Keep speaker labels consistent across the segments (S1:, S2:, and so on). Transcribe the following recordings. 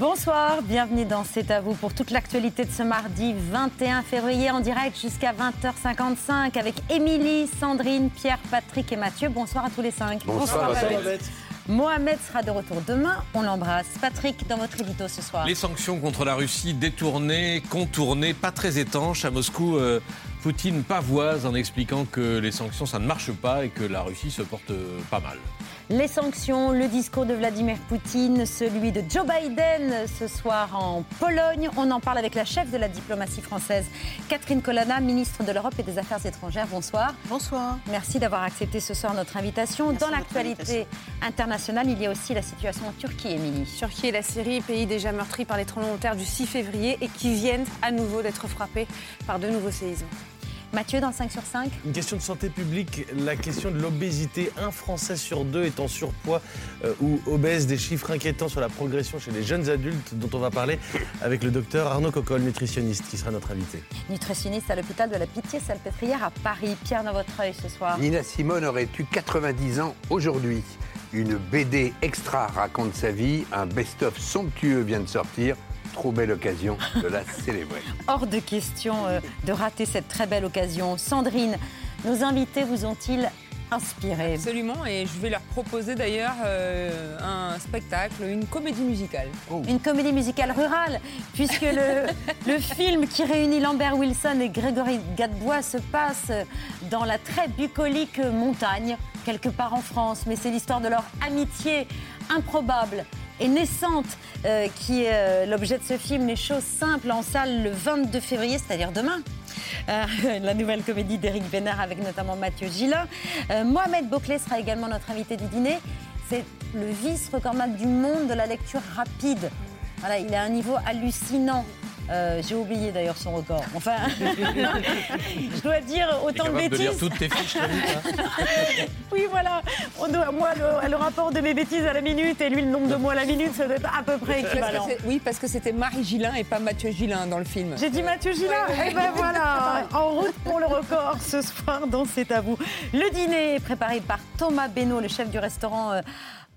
S1: Bonsoir, bienvenue dans C'est à vous pour toute l'actualité de ce mardi 21 février en direct jusqu'à 20h55 avec Émilie, Sandrine, Pierre, Patrick et Mathieu. Bonsoir à tous les cinq.
S2: Bonsoir, Bonsoir
S1: Mohamed sera de retour demain, on l'embrasse. Patrick, dans votre édito ce soir.
S2: Les sanctions contre la Russie détournées, contournées, pas très étanches. À Moscou, euh, Poutine pavoise en expliquant que les sanctions, ça ne marche pas et que la Russie se porte euh, pas mal.
S1: Les sanctions, le discours de Vladimir Poutine, celui de Joe Biden ce soir en Pologne. On en parle avec la chef de la diplomatie française, Catherine Colonna, ministre de l'Europe et des Affaires étrangères. Bonsoir.
S3: Bonsoir.
S1: Merci d'avoir accepté ce soir notre invitation. Dans l'actualité internationale, il y a aussi la situation en Turquie, Émilie.
S3: Turquie et la Syrie, pays déjà meurtris par les tremblements de terre du 6 février et qui viennent à nouveau d'être frappés par de nouveaux séismes.
S1: Mathieu, dans 5 sur 5
S4: Une question de santé publique, la question de l'obésité. Un Français sur deux est en surpoids euh, ou obèse, des chiffres inquiétants sur la progression chez les jeunes adultes dont on va parler avec le docteur Arnaud Coccol, nutritionniste, qui sera notre invité.
S1: Nutritionniste à l'hôpital de la Pitié-Salpêtrière à Paris. Pierre, dans votre œil ce soir.
S5: Nina Simone aurait eu 90 ans aujourd'hui. Une BD extra raconte sa vie, un best-of somptueux vient de sortir trop belle occasion de la célébrer.
S1: Hors de question euh, de rater cette très belle occasion. Sandrine, nos invités vous ont-ils inspiré
S6: Absolument, et je vais leur proposer d'ailleurs euh, un spectacle, une comédie musicale.
S1: Oh. Une comédie musicale rurale, puisque le, le, film qui réunit Lambert Wilson et Grégory Gadebois se passe dans la très bucolique montagne, quelque part en France, mais c'est l'histoire de leur amitié improbable et naissante, euh, qui est euh, l'objet de ce film, Les choses simples, en salle le 22 février, c'est-à-dire demain. Euh, la nouvelle comédie d'Éric Bénard avec notamment Mathieu Gillin. Mohamed Boclet sera également notre invité du dîner. C'est le vice-recordman du monde de la lecture rapide. Voilà, il a un niveau hallucinant. Euh, j'ai oublié d'ailleurs son record. Enfin, je dois dire autant de bêtises. De
S2: lire toutes tes fiches, hein.
S1: oui, voilà. On doit, moi, le, rapport de mes bêtises à la minute et lui, le nombre de mots à la minute, ça doit être à peu près équivalent.
S6: oui, parce que c'était Marie Gillin et pas Mathieu Gillin dans le film.
S1: J'ai dit Mathieu Gillin Et eh ben voilà, en route pour le record ce soir dans C'est à vous. Le dîner est préparé par Thomas Benoît, le chef du restaurant. Euh,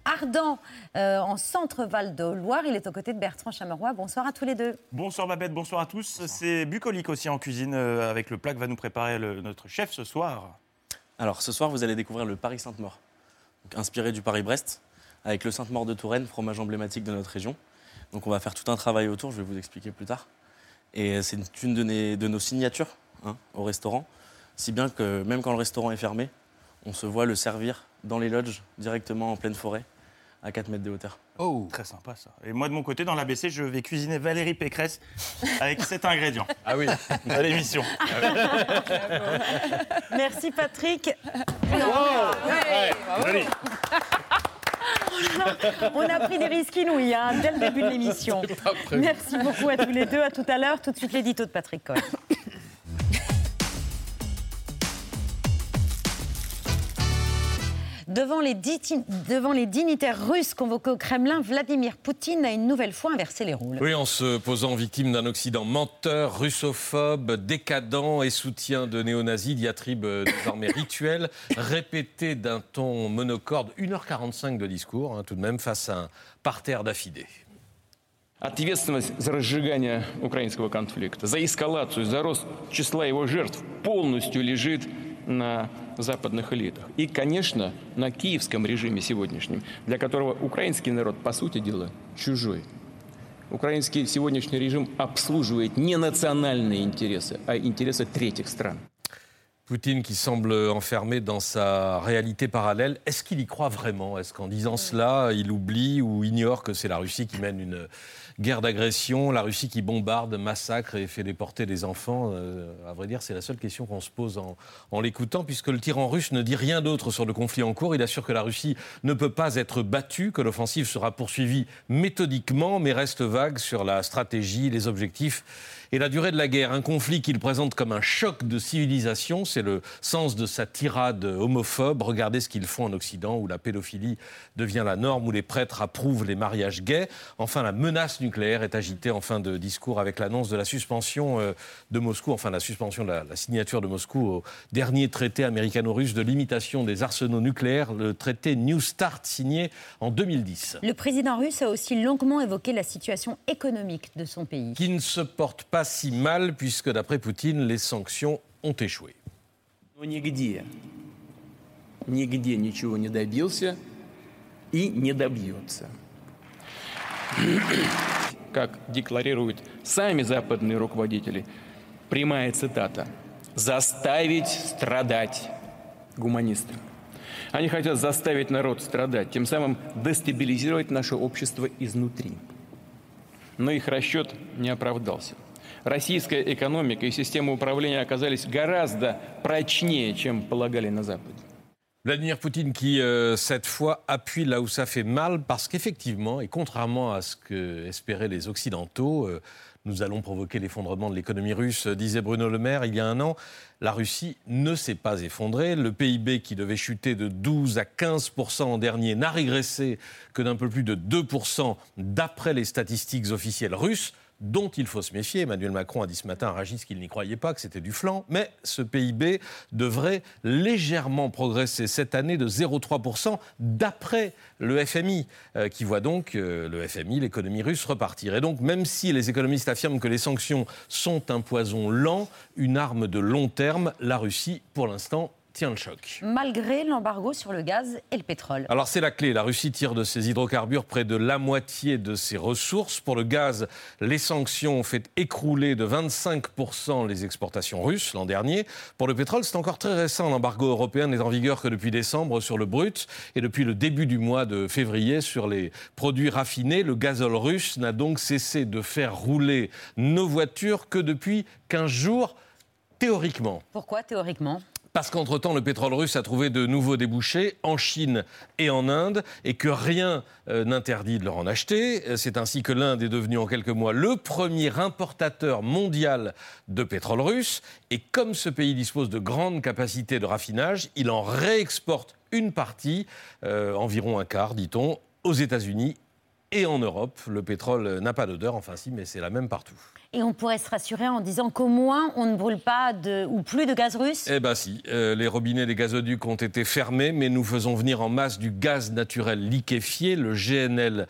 S1: Ardent euh, en centre-val de Loire. Il est aux côtés de Bertrand Chameroy. Bonsoir à tous les deux.
S7: Bonsoir Babette, bonsoir à tous. C'est bucolique aussi en cuisine euh, avec le plat que va nous préparer notre chef ce soir.
S8: Alors ce soir, vous allez découvrir le Paris Sainte-Maure, inspiré du Paris-Brest, avec le Sainte-Maure de Touraine, fromage emblématique de notre région. Donc on va faire tout un travail autour, je vais vous expliquer plus tard. Et c'est une de, nos signatures hein, au restaurant, si bien que même quand le restaurant est fermé, on se voit le servir dans les lodges directement en pleine forêt à 4 mètres de hauteur.
S7: Oh, très sympa ça. Et moi de mon côté, dans l'ABC, je vais cuisiner Valérie Pécresse avec cet ingrédient.
S2: Ah oui,
S7: à l'émission.
S1: Merci Patrick. On a pris des risques inouïs hein, dès le début de l'émission. Merci beaucoup à tous les deux. À tout à l'heure. Tout de suite l'édito de Patrick Cohen. Devant les, devant les, dignitaires russes convoqués au Kremlin, Vladimir Poutine a une nouvelle fois inversé les rôles.
S2: Oui, en se posant victime d'un Occident menteur, russophobe, décadent et soutien de néo-nazis, diatribe désormais rituelle, répété d'un ton monocorde, 1h45 de discours, hein, tout de même, face à un parterre d'affidés.
S9: Ответственность за разжигание украинского конфликта, за эскалацию, за рост числа его жертв полностью лежит на западных элитах. И, конечно, на киевском режиме сегодняшнем, для которого украинский народ, по сути дела, чужой. Украинский сегодняшний режим обслуживает не национальные интересы, а интересы третьих стран.
S2: Poutine qui semble enfermé dans sa réalité parallèle, est-ce qu'il y croit vraiment Est-ce qu'en disant cela, il oublie ou ignore que c'est la Russie qui mène une guerre d'agression, la Russie qui bombarde, massacre et fait déporter des enfants Euh, À vrai dire, c'est la seule question qu'on se pose en, en l'écoutant, puisque le tyran russe ne dit rien d'autre sur le conflit en cours. Il assure que la Russie ne peut pas être battue, que l'offensive sera poursuivie méthodiquement, mais reste vague sur la stratégie, les objectifs et la durée de la guerre. Un conflit qu'il présente comme un choc de civilisation, c'est le sens de sa tirade homophobe. Regardez ce qu'ils font en Occident, où la pédophilie devient la norme, où les prêtres approuvent les mariages gays. Enfin, la menace nucléaire est agitée en fin de discours avec l'annonce de la suspension euh, de Moscou, enfin la suspension de la, la signature de Moscou au dernier traité américano-russe de limitation des arsenaux nucléaires, le traité New Start signé en 2010.
S1: Le président russe a aussi longuement évoqué la situation économique de son pays.
S2: Qui ne se porte pas si mal, puisque d'après Poutine, les sanctions ont échoué.
S9: Нигде, нигде ничего не добился и не добьется. Как декларируют сами западные руководители, прямая цитата «заставить страдать гуманисты». Они хотят заставить народ страдать, тем самым дестабилизировать наше общество изнутри. Но их расчет не оправдался. Российская экономика и система управления оказались гораздо прочнее, чем полагали на Западе.
S2: Vladimir Poutine qui, euh, cette fois, appuie là où ça fait mal, parce qu'effectivement, et contrairement à ce que espéraient les Occidentaux, euh, nous allons provoquer l'effondrement de l'économie russe, euh, disait Bruno Le Maire il y a un an. La Russie ne s'est pas effondrée. Le PIB qui devait chuter de 12 à 15 en dernier n'a régressé que d'un peu plus de 2 d'après les statistiques officielles russes dont il faut se méfier. Emmanuel Macron a dit ce matin à Ragis qu'il n'y croyait pas, que c'était du flanc. Mais ce PIB devrait légèrement progresser cette année de 0,3% d'après le FMI, euh, qui voit donc euh, le FMI, l'économie russe, repartir. Et donc, même si les économistes affirment que les sanctions sont un poison lent, une arme de long terme, la Russie, pour l'instant, tient le choc.
S1: Malgré l'embargo sur le gaz et le pétrole.
S2: Alors c'est la clé. La Russie tire de ses hydrocarbures près de la moitié de ses ressources. Pour le gaz, les sanctions ont fait écrouler de 25% les exportations russes l'an dernier. Pour le pétrole, c'est encore très récent. L'embargo européen n'est en vigueur que depuis décembre sur le brut et depuis le début du mois de février sur les produits raffinés. Le gazole russe n'a donc cessé de faire rouler nos voitures que depuis 15 jours, théoriquement.
S1: Pourquoi théoriquement?
S2: Parce qu'entre-temps, le pétrole russe a trouvé de nouveaux débouchés en Chine et en Inde et que rien euh, n'interdit de leur en acheter. Euh, C'est ainsi que l'Inde est devenue en quelques mois le premier importateur mondial de pétrole russe. Et comme ce pays dispose de grandes capacités de raffinage, il en réexporte une partie, euh, environ un quart, dit-on, aux États-Unis et en Europe. Le pétrole n'a pas d'odeur, enfin si, mais c'est la même partout.
S1: Et on pourrait se rassurer en disant qu'au moins on ne brûle pas de, ou plus de gaz russe?
S2: Eh bien si, euh, les robinets des gazoducs ont été fermés, mais nous faisons venir en masse du gaz naturel liquéfié, le GNL,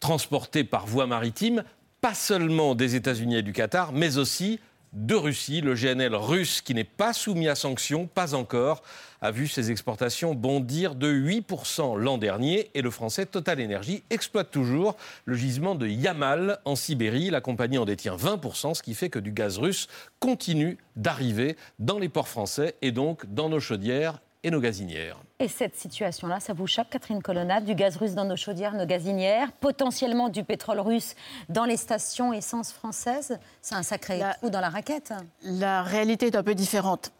S2: transporté par voie maritime, pas seulement des États-Unis et du Qatar, mais aussi de Russie. Le GNL russe, qui n'est pas soumis à sanctions, pas encore, a vu ses exportations bondir de 8% l'an dernier. Et le français Total Energy exploite toujours le gisement de Yamal en Sibérie. La compagnie en détient 20%, ce qui fait que du gaz russe continue d'arriver dans les ports français et donc dans nos chaudières et nos gazinières.
S1: Et cette situation-là, ça vous choque, Catherine Colonnade Du gaz russe dans nos chaudières, nos gazinières, potentiellement du pétrole russe dans les stations essence françaises? C'est un sacré
S10: La-
S1: trou dans la raquette.
S10: La réalité est un peu différente.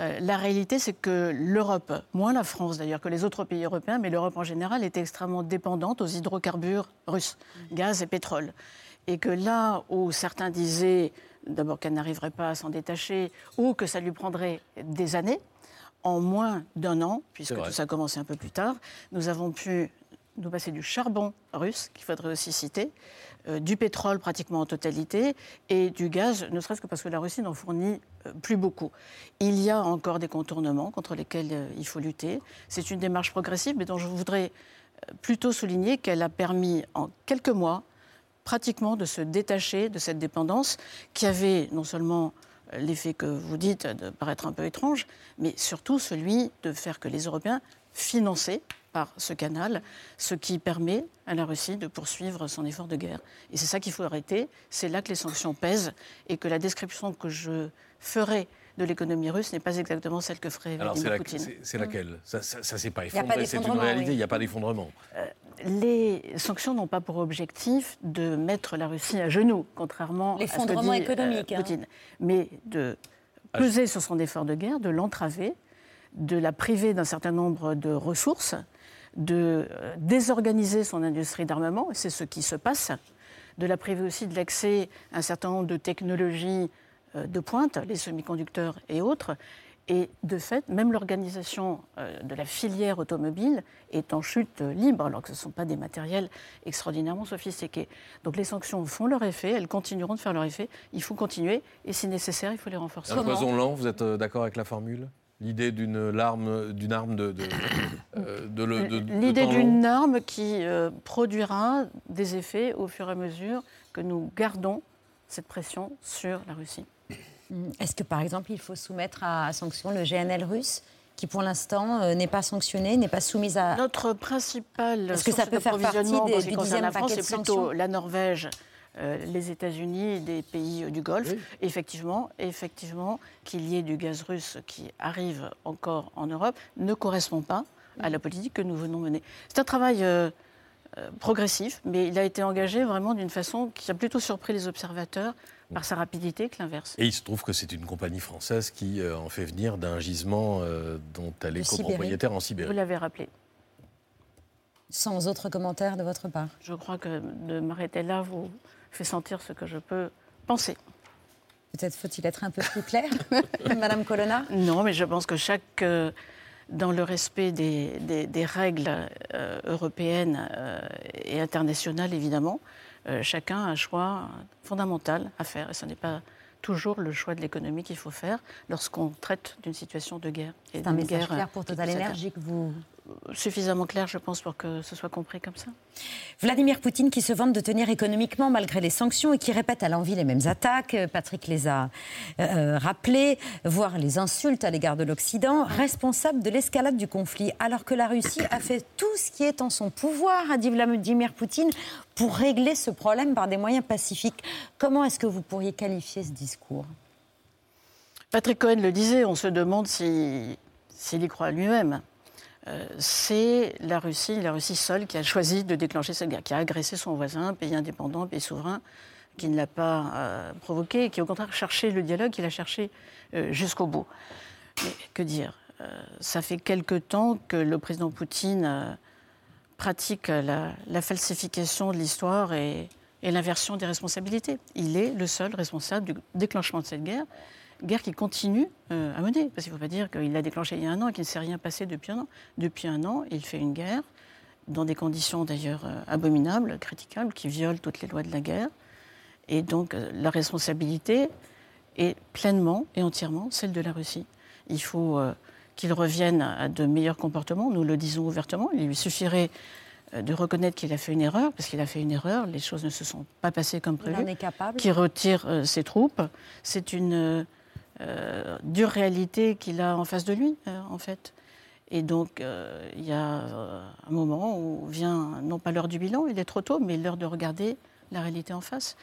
S10: Euh, la réalité, c'est que l'Europe, moins la France d'ailleurs que les autres pays européens, mais l'Europe en général, est extrêmement dépendante aux hydrocarbures russes, gaz et pétrole. Et que là où certains disaient d'abord qu'elle n'arriverait pas à s'en détacher ou que ça lui prendrait des années, en moins d'un an, puisque tout ça a commencé un peu plus tard, nous avons pu nous passer du charbon russe, qu'il faudrait aussi citer, euh, du pétrole pratiquement en totalité, et du gaz, ne serait-ce que parce que la Russie n'en fournit euh, plus beaucoup. Il y a encore des contournements contre lesquels euh, il faut lutter. C'est une démarche progressive, mais dont je voudrais plutôt souligner qu'elle a permis en quelques mois pratiquement de se détacher de cette dépendance qui avait non seulement l'effet que vous dites de paraître un peu étrange, mais surtout celui de faire que les Européens, financés par ce canal, ce qui permet à la Russie de poursuivre son effort de guerre. Et c'est ça qu'il faut arrêter. C'est là que les sanctions pèsent et que la description que je ferai de l'économie russe n'est pas exactement celle que ferait
S2: Alors, c'est
S10: Vladimir
S2: la-
S10: Poutine.
S2: c'est c'est laquelle? Ça ne s'est pas
S1: y a pas
S2: effondré, c'est une réalité,
S1: oui.
S2: il n'y a pas d'effondrement.
S10: Les sanctions n'ont pas pour objectif de mettre la Russie à genoux, contrairement à ce que dit,
S1: économique, hein.
S10: Poutine, mais de peser sur son effort de guerre, de l'entraver, de la priver d'un certain nombre de ressources, de euh, désorganiser son industrie d'armement, et c'est ce qui se passe, de la priver aussi de l'accès à un certain nombre de technologies euh, de pointe, les semi-conducteurs et autres. Et de fait, même l'organisation euh, de la filière automobile est en chute euh, libre, alors que ce ne sont pas des matériels extraordinairement sophistiqués. Donc les sanctions font leur effet, elles continueront de faire leur effet. Il faut continuer et si nécessaire, il faut les renforcer.
S2: Un poison lent, vous êtes euh, d'accord avec la formule? L'idée d'une larme, d'une arme de, de, euh, de le- de- de
S10: L'idée d'une arme qui euh, produira des effets au fur et à mesure que nous gardons cette pression sur la Russie.
S1: Mm. Est-ce que, par exemple, il faut soumettre à, à sanction le GNL russe, qui pour l'instant euh, n'est pas sanctionné, n'est pas soumise à.
S10: Notre principal
S1: Est-ce que ça peut faire partie des-
S10: en ce qui
S1: du
S10: concerne la
S1: dixième
S10: France,
S1: paquet
S10: c'est
S1: de
S10: plutôt
S1: sanctions
S10: la Norvège, euh, les États-Unis des pays euh, du Golfe. Effectivement, effectivement, qu'il y ait du gaz russe qui arrive encore en Europe ne correspond pas à la politique que nous venons mener. C'est un travail progressif, mais il a été engagé vraiment d'une façon qui a plutôt surpris les observateurs par sa rapidité que l'inverse.
S2: Et il se trouve que c'est une compagnie française qui euh, en fait venir d'un gisement euh, dont elle est copropriétaire en
S10: Vous
S2: Sibérie.
S10: l'avez rappelé.
S1: Sans autre commentaire de votre part.
S10: Je crois que de m'arrêter là vous fait sentir ce que je peux penser.
S1: Peut-être faut-il être un peu plus clair, Madame Colonna?
S10: Non, mais je pense que chaque, euh, dans le respect des, des- des règles euh, européennes euh, et internationales, évidemment, euh, chacun a un choix fondamental à faire. Et ce n'est pas toujours le choix de l'économie qu'il faut faire lorsqu'on traite d'une situation de guerre.
S1: C'est un message
S10: guerre,
S1: clair
S10: euh,
S1: pour Total. Energy que vous.
S10: Suffisamment clair, je pense, pour que ce soit compris comme ça.
S1: Vladimir Poutine qui se vante de tenir économiquement malgré les sanctions et qui répète à l'envi les mêmes attaques. Euh, Patrick les a euh, rappelées, voire les insultes à l'égard de l'Occident, responsable de l'escalade du conflit, alors que la Russie a fait tout ce qui est en son pouvoir, a dit Vladimir Poutine, pour régler ce problème par des moyens pacifiques. Comment est-ce que vous pourriez qualifier ce discours?
S10: Patrick Cohen le disait, on se demande si- s'il y croit lui-même. Euh, c'est la Russie, la Russie seule qui a choisi de déclencher cette guerre, qui a agressé son voisin, pays indépendant, pays souverain, qui ne l'a pas euh, provoqué, et qui au contraire cherchait le dialogue, qui l'a cherché euh, jusqu'au bout. Mais que dire Ça fait quelque temps que le président Poutine pratique la, falsification de l'histoire et l'inversion des responsabilités. Il est le seul responsable du déclenchement de cette guerre, guerre qui continue euh, à mener. Parce qu'il ne faut pas dire qu'il l'a déclenchée il y a un an et qu'il ne s'est rien passé depuis un an. Depuis un an, il fait une guerre, dans des conditions d'ailleurs euh, abominables, critiquables, qui violent toutes les lois de la guerre. Et donc euh, la responsabilité est pleinement et entièrement celle de la Russie. Il faut qu'il revienne à de meilleurs comportements, nous le disons ouvertement. Il lui suffirait de reconnaître qu'il a fait une erreur, parce qu'il a fait une erreur, les choses ne se sont pas passées comme prévu. Qui retire euh, ses troupes. C'est une euh, dure réalité qu'il a en face de lui, euh, en fait. Et donc, euh, il y a un moment où vient, non pas l'heure du bilan, il est trop tôt, mais l'heure de regarder la réalité en face.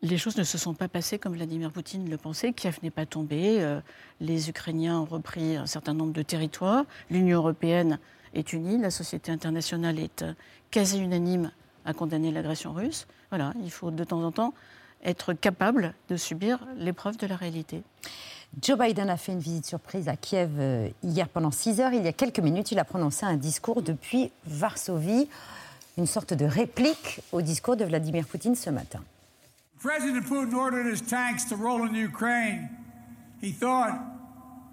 S10: Les choses ne se sont pas passées comme Vladimir Poutine le pensait. Kiev n'est pas tombé. les Ukrainiens ont repris un certain nombre de territoires. L'Union européenne est unie. La société internationale est quasi unanime à condamner l'agression russe. Voilà, il faut de temps en temps être capable de subir l'épreuve de la réalité.
S1: Joe Biden a fait une visite surprise à Kiev euh, hier pendant 6 heures. Il y a quelques minutes, il a prononcé un discours depuis Varsovie, une sorte de réplique au discours de Vladimir Poutine ce matin.
S11: President Putin ordered his tanks to roll into Ukraine. He thought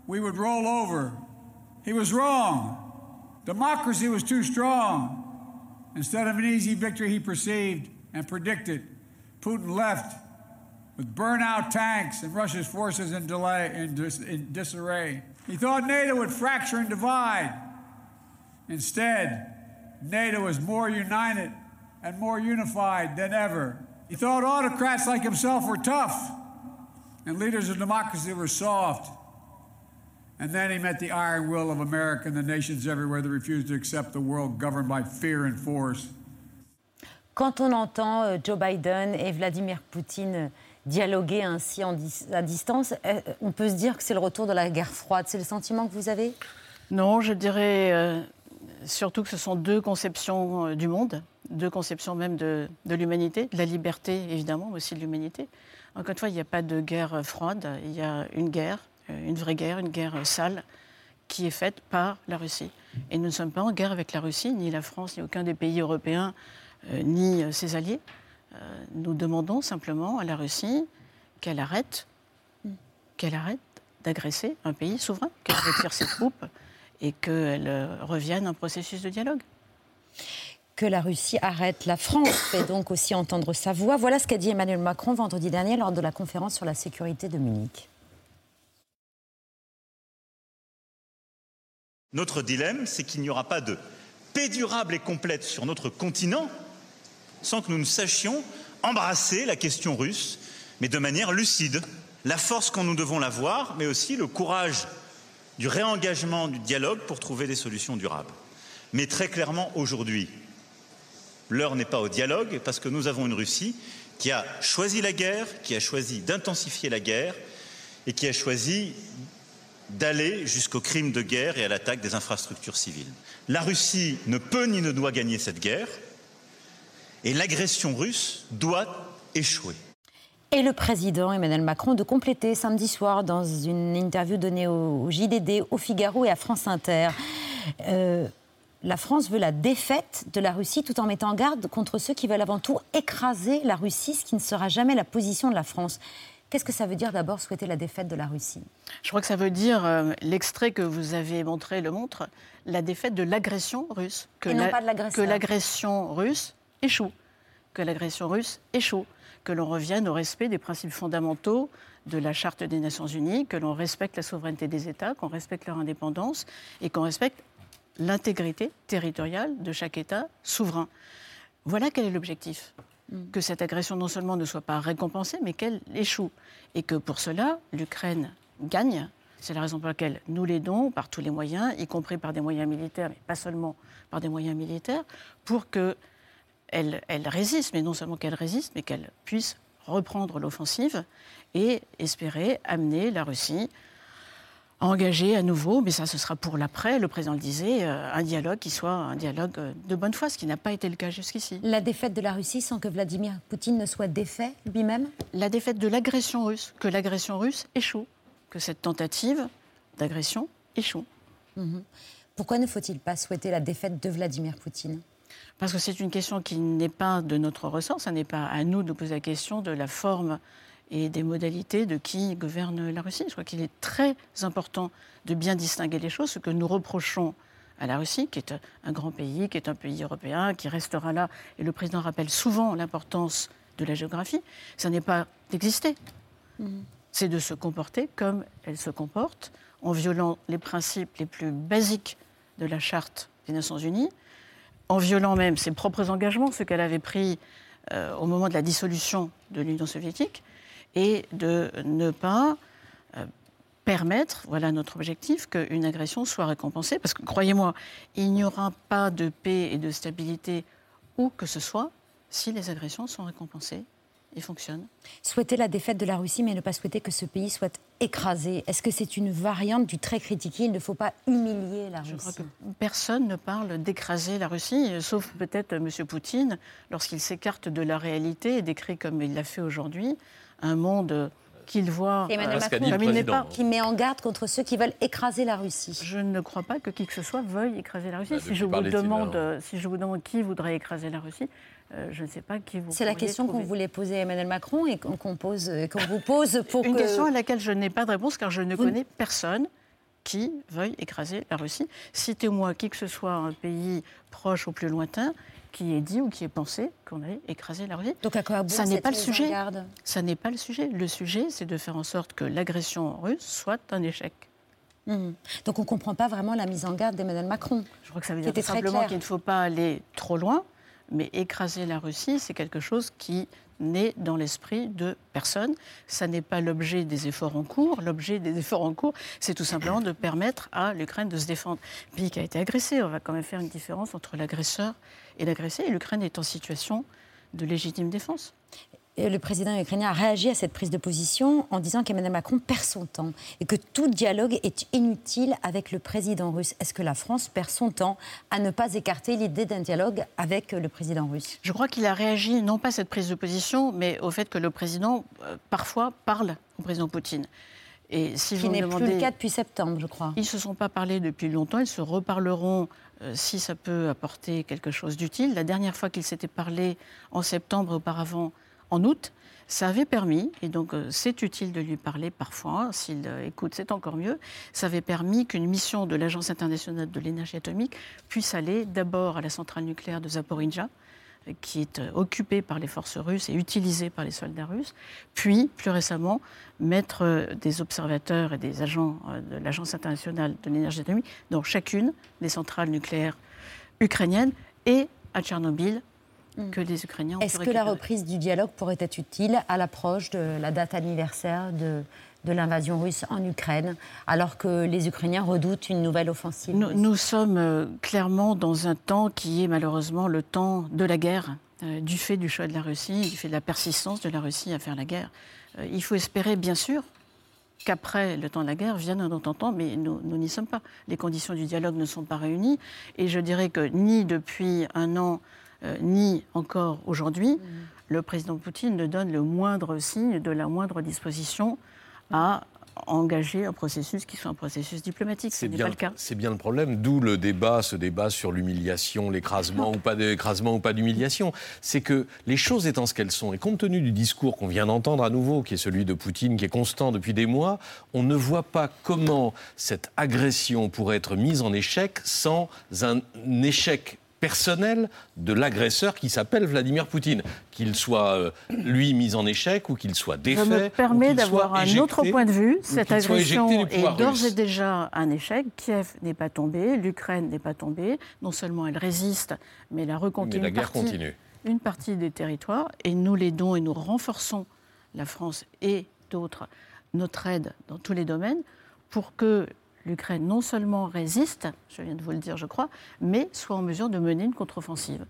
S11: we would roll over. He was wrong. Democracy was too strong. Instead of an easy victory he perceived and predicted, Putin left with burnout tanks and Russia's forces in, delay, in, dis- in disarray. He thought NATO would fracture and divide. Instead, NATO was more united and more unified than ever. He thought autocrats like himself were tough and leaders of democracy were soft. And then he met the iron will of America and the nations everywhere that refused to accept the world governed by fear and force.
S1: Quand on entend euh, Joe Biden et Vladimir Poutine euh, dialoguer ainsi à distance, euh, on peut se dire que c'est le retour de la guerre froide. C'est le sentiment que vous avez?
S10: Non, je dirais surtout que ce sont deux conceptions du monde, deux conceptions même de, de l'humanité, de la liberté évidemment, mais aussi de l'humanité. Encore une fois, il n'y a pas de guerre froide, il y a une guerre, une vraie guerre, une guerre sale, qui est faite par la Russie. Et nous ne sommes pas en guerre avec la Russie, ni la France, ni aucun des pays européens, ni euh, ses alliés. Euh, nous demandons simplement à la Russie qu'elle arrête, qu'elle arrête d'agresser un pays souverain, qu'elle retire ses troupes et qu'elle euh, revienne à un processus de dialogue.
S1: que la Russie arrête. La France fait donc aussi entendre sa voix. Voilà ce qu'a dit Emmanuel Macron vendredi dernier lors de la conférence sur la sécurité de Munich.
S12: Notre dilemme, c'est qu'il n'y aura pas de paix durable et complète sur notre continent sans que nous ne sachions embrasser la question russe, mais de manière lucide. La force quand nous devons l'avoir, mais aussi le courage du réengagement du dialogue pour trouver des solutions durables. Mais très clairement, aujourd'hui, l'heure n'est pas au dialogue parce que nous avons une Russie qui a choisi la guerre, qui a choisi d'intensifier la guerre et qui a choisi d'aller jusqu'au crime de guerre et à l'attaque des infrastructures civiles. La Russie ne peut ni ne doit gagner cette guerre et l'agression russe doit échouer.
S1: Et le président Emmanuel Macron de compléter samedi soir dans une interview donnée au, au JDD, au Figaro et à France Inter. Euh, la France veut la défaite de la Russie tout en mettant en garde contre ceux qui veulent avant tout écraser la Russie, ce qui ne sera jamais la position de la France. Qu'est-ce que ça veut dire d'abord souhaiter la défaite de la Russie?
S10: Je crois que ça veut dire, euh, l'extrait que vous avez montré le montre, la défaite de l'agression russe. Que
S1: Et non
S10: la-
S1: pas de l'agresseur.
S10: Que l'agression russe échoue. Que l'agression russe échoue. Que l'on revienne au respect des principes fondamentaux de la Charte des Nations Unies, que l'on respecte la souveraineté des États, qu'on respecte leur indépendance et qu'on respecte l'intégrité territoriale de chaque État souverain. Voilà quel est l'objectif. Que cette agression non seulement ne soit pas récompensée, mais qu'elle échoue. Et que pour cela, l'Ukraine gagne. C'est la raison pour laquelle nous l'aidons par tous les moyens, y compris par des moyens militaires, mais pas seulement par des moyens militaires, pour que elle, elle résiste, mais non seulement qu'elle résiste, mais qu'elle puisse reprendre l'offensive et espérer amener la Russie à engager à nouveau, mais ça ce sera pour l'après, le président le disait, euh, un dialogue qui soit un dialogue euh, de bonne foi, ce qui n'a pas été le cas jusqu'ici.
S1: La défaite de la Russie sans que Vladimir Poutine ne soit défait lui-même?
S10: La défaite de l'agression russe, que l'agression russe échoue, que cette tentative d'agression échoue.
S1: Mhm. Pourquoi ne faut-il pas souhaiter la défaite de Vladimir Poutine?
S10: Parce que c'est une question qui n'est pas de notre ressort, ça n'est pas à nous de poser la question de la forme et des modalités de qui gouverne la Russie. Je crois qu'il est très important de bien distinguer les choses. Ce que nous reprochons à la Russie, qui est un grand pays, qui est un pays européen, qui restera là, et le président rappelle souvent l'importance de la géographie, ça n'est pas d'exister, c'est de se comporter comme elle se comporte, en violant les principes les plus basiques de la Charte des Nations Unies, en violant même ses propres engagements, ce qu'elle avait pris euh, au moment de la dissolution de l'Union soviétique, et de ne pas euh, permettre, voilà notre objectif, qu'une agression soit récompensée. Parce que croyez-moi, il n'y aura pas de paix et de stabilité où que ce soit si les agressions sont récompensées et fonctionnent.
S1: Souhaiter la défaite de la Russie, mais ne pas souhaiter que ce pays soit écrasé. Est-ce que c'est une variante du très critiqué Il ne faut pas humilier la
S10: Je crois
S1: Russie.
S10: que personne ne parle d'écraser la Russie, euh, sauf peut-être M. Poutine, lorsqu'il s'écarte de la réalité et décrit, comme il l'a fait aujourd'hui, un monde euh, qu'il voit
S1: Emmanuel
S10: euh,
S1: Macron
S10: il pas.
S1: qui met en garde contre ceux qui veulent écraser la Russie.
S10: Je ne crois pas que qui que ce soit veuille écraser la Russie.
S2: Bah,
S10: si,
S2: depuis
S10: je vous
S2: parlait-il,
S10: demande,
S2: alors?
S10: euh, si je vous demande qui voudrait écraser la Russie, euh, je ne sais pas qui vous
S1: C'est la question qu'on voulait poser à Emmanuel Macron et qu'on qu'on pose, euh, qu'on vous pose pour
S10: Une
S1: que...
S10: question à laquelle je n'ai pas de réponse car je ne
S1: Vous-
S10: connais personne qui veuille écraser la Russie. Citez-moi qui que ce soit un pays proche ou plus lointain qui ait dit ou qui ait pensé qu'on allait écraser la Russie.
S1: Donc à quoi bon
S10: Ça n'est pas le sujet. Ça n'est pas le sujet. Le sujet, c'est de faire en sorte que l'agression russe soit un échec.
S1: Mhm. Donc on ne comprend pas vraiment la mise en garde d'Emmanuel Macron.
S10: Je crois que ça veut dire tout
S1: très
S10: simplement
S1: clair.
S10: qu'il ne faut pas aller trop loin, Mais écraser la Russie, c'est quelque chose qui n'est dans l'esprit de personne. Ça n'est pas l'objet des efforts en cours. L'objet des efforts en cours, c'est tout simplement de permettre à l'Ukraine de se défendre. Pays qui a été agressé, on va quand même faire une différence entre l'agresseur et l'agressé. Et l'Ukraine est en situation de légitime défense.
S1: Et le président ukrainien a réagi à cette prise de position en disant qu'Emmanuel Macron perd son temps et que tout dialogue est inutile avec le président russe. Est-ce que la France perd son temps à ne pas écarter l'idée d'un dialogue avec le président russe?
S10: Je crois qu'il a réagi non pas à cette prise de position, mais au fait que le président euh, parfois parle au président Poutine.
S1: Et si Qui n'est plus le cas depuis septembre, je crois.
S10: Ils ne se sont pas parlé depuis longtemps, ils se reparleront euh, si ça peut apporter quelque chose d'utile. La dernière fois qu'ils s'étaient parlé en septembre auparavant, en août, ça avait permis, et donc euh, c'est utile de lui parler parfois, s'il euh, écoute, c'est encore mieux, ça avait permis qu'une mission de l'Agence internationale de l'énergie atomique puisse aller d'abord à la centrale nucléaire de Zaporizhzhia, euh, qui est occupée par les forces russes et utilisée par les soldats russes, puis, plus récemment, mettre des observateurs et des agents de l'Agence internationale de l'énergie atomique dans chacune des centrales nucléaires ukrainiennes et à Tchernobyl. Que les Ukrainiens ont
S1: Est-ce que la reprise du dialogue pourrait être utile à l'approche de la date anniversaire de, de l'invasion russe en Ukraine, alors que les Ukrainiens redoutent une nouvelle offensive
S10: Nous, sommes euh, clairement dans un temps qui est malheureusement le temps de la guerre, euh, du fait du choix de la Russie, du fait de la persistance de la Russie à faire la guerre. Euh, il faut espérer, bien sûr, qu'après le temps de la guerre vienne un autre temps, mais nous n'y sommes pas. Les conditions du dialogue ne sont pas réunies, et je dirais que ni depuis un an, euh, ni encore aujourd'hui, le président Poutine ne donne le moindre signe de la moindre disposition à engager un processus qui soit un processus diplomatique. Ce n'est pas le cas.
S2: C'est bien le problème, d'où le débat, ce débat sur l'humiliation, l'écrasement ou pas d'écrasement ou pas d'humiliation. C'est que les choses étant ce qu'elles sont, et compte tenu du discours qu'on vient d'entendre à nouveau, qui est celui de Poutine, qui est constant depuis des mois, on ne voit pas comment cette agression pourrait être mise en échec sans un échec personnel de l'agresseur qui s'appelle Vladimir Poutine, qu'il soit euh, lui mis en échec ou qu'il soit défait. Ça
S10: me permet d'avoir un autre point de vue. Cette agression est d'ores et déjà un échec. Kiev n'est pas tombé, l'Ukraine n'est pas tombée. Non seulement elle résiste, mais elle a reconquis
S2: la guerre
S10: partie,
S2: continue.
S10: une partie des territoires. Et nous l'aidons et nous renforçons, la France et d'autres, notre aide dans tous les domaines pour que l'Ukraine non seulement résiste, je viens de vous le dire, je crois, mais soit en mesure de mener une contre-offensive.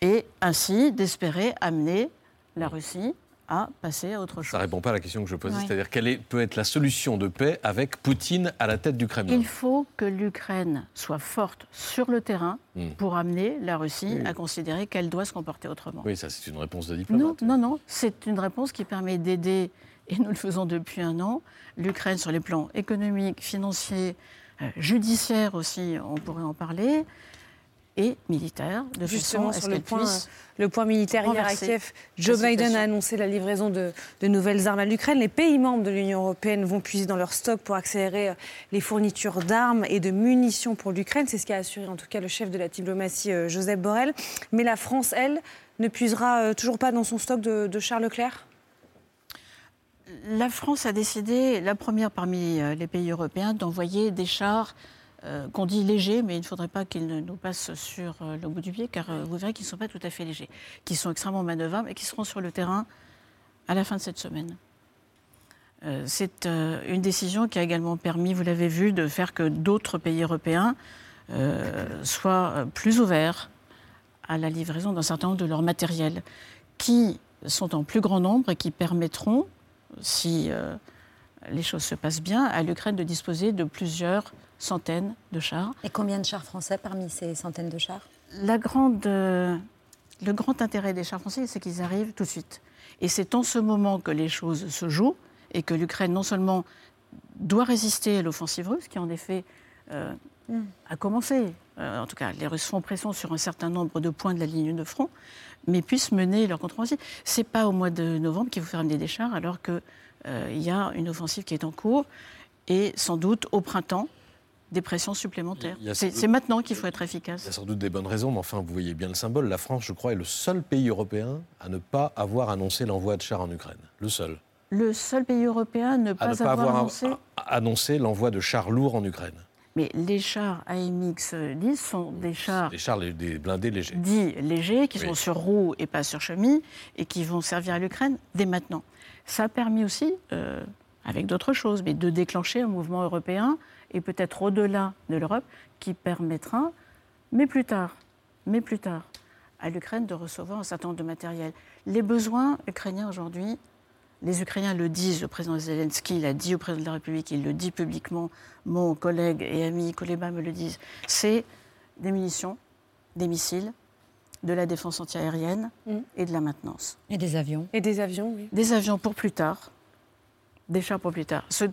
S10: Et ainsi d'espérer amener la Russie à passer à autre chose.
S2: Ça ne répond pas à la question que je posais, c'est-à-dire quelle peut être la solution de paix avec Poutine à la tête du Kremlin
S10: Il faut que l'Ukraine soit forte sur le terrain hmm. pour amener la Russie à considérer qu'elle doit se comporter autrement.
S2: Oui, ça c'est une réponse de diplomate.
S10: Non, non, non, c'est une réponse qui permet d'aider et nous le faisons depuis un an, l'Ukraine sur les plans économiques, financiers, euh, judiciaires aussi, on pourrait en parler, et militaire, de
S3: Justement,
S10: façon
S3: sur le point, le point militaire, hier à Kiev, Joe Biden a annoncé la livraison de, de nouvelles armes à l'Ukraine. Les pays membres de l'Union européenne vont puiser dans leur stock pour accélérer euh, les fournitures d'armes et de munitions pour l'Ukraine. C'est ce qu'a assuré en tout cas le chef de la diplomatie, euh, Joseph Borrell. Mais la France, elle, ne puisera toujours pas dans son stock de, de Charles Leclerc?
S10: La France a décidé, la première parmi euh, les pays européens, d'envoyer des chars euh, qu'on dit légers, mais il ne faudrait pas qu'ils nous passent sur euh, le bout du pied, car vous verrez qu'ils ne sont pas tout à fait légers, qui sont extrêmement manœuvrables et qui seront sur le terrain à la fin de cette semaine. C'est une décision qui a également permis, vous l'avez vu, de faire que d'autres pays européens soient plus ouverts à la livraison d'un certain nombre de leur matériel, qui sont en plus grand nombre et qui permettront si euh, les choses se passent bien, à l'Ukraine de disposer de plusieurs centaines de chars.
S1: Et combien de chars français parmi ces centaines de chars?
S10: La grande, Le grand intérêt des chars français, c'est qu'ils arrivent tout de suite. Et c'est en ce moment que les choses se jouent et que l'Ukraine non seulement doit résister à l'offensive russe, qui en effet euh, mm. a commencé, euh, en tout cas les Russes font pression sur un certain nombre de points de la ligne de front, mais puissent mener leur contre-offensive. Ce n'est pas au mois de novembre qu'il faut faire amener des chars, alors qu'il euh, y a une offensive qui est en cours, et sans doute au printemps, des pressions supplémentaires. C'est maintenant qu'il faut être efficace.
S2: Il y a sans doute des bonnes raisons, mais enfin, vous voyez bien le symbole. La France, je crois, est le seul pays européen à ne pas avoir annoncé l'envoi de chars en Ukraine. Le seul.
S10: Le seul pays européen à ne pas, avoir, annoncé...
S2: annoncé l'envoi de chars lourds en Ukraine.
S10: Mais les chars AMX-10 sont des chars,
S2: des chars des blindés légers.
S10: dits légers, qui sont sur roues et pas sur chemise, et qui vont servir à l'Ukraine dès maintenant. Ça a permis aussi, euh, avec d'autres choses, mais de déclencher un mouvement européen, et peut-être au-delà de l'Europe, qui permettra, mais plus tard, mais plus tard, à l'Ukraine de recevoir un certain nombre de matériel. Les besoins ukrainiens aujourd'hui, les Ukrainiens le disent, le président Zelensky l'a dit au président de la République, il le dit publiquement, mon collègue et ami Koleba me le disent, c'est des munitions, des missiles, de la défense antiaérienne
S3: Mm.
S10: et de la maintenance.
S1: Et des avions.
S3: Et des avions, oui.
S10: Des avions pour plus tard, des chars pour plus tard. Ce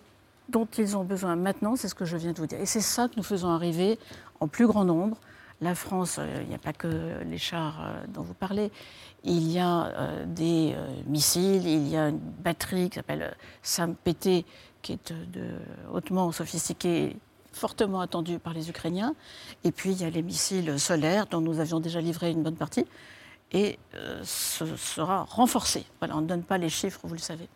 S10: dont ils ont besoin maintenant, c'est ce que je viens de vous dire. Et c'est ça que nous faisons arriver en plus grand nombre. La France, euh, il n'y a pas que les chars euh, dont vous parlez. Il y a euh, des missiles, il y a une batterie qui s'appelle SAM-PT, qui est hautement sophistiquée, fortement attendue par les Ukrainiens. Et puis il y a les missiles solaires, dont nous avions déjà livré une bonne partie. Et ce sera renforcé. Voilà, on ne donne pas les chiffres, vous le savez.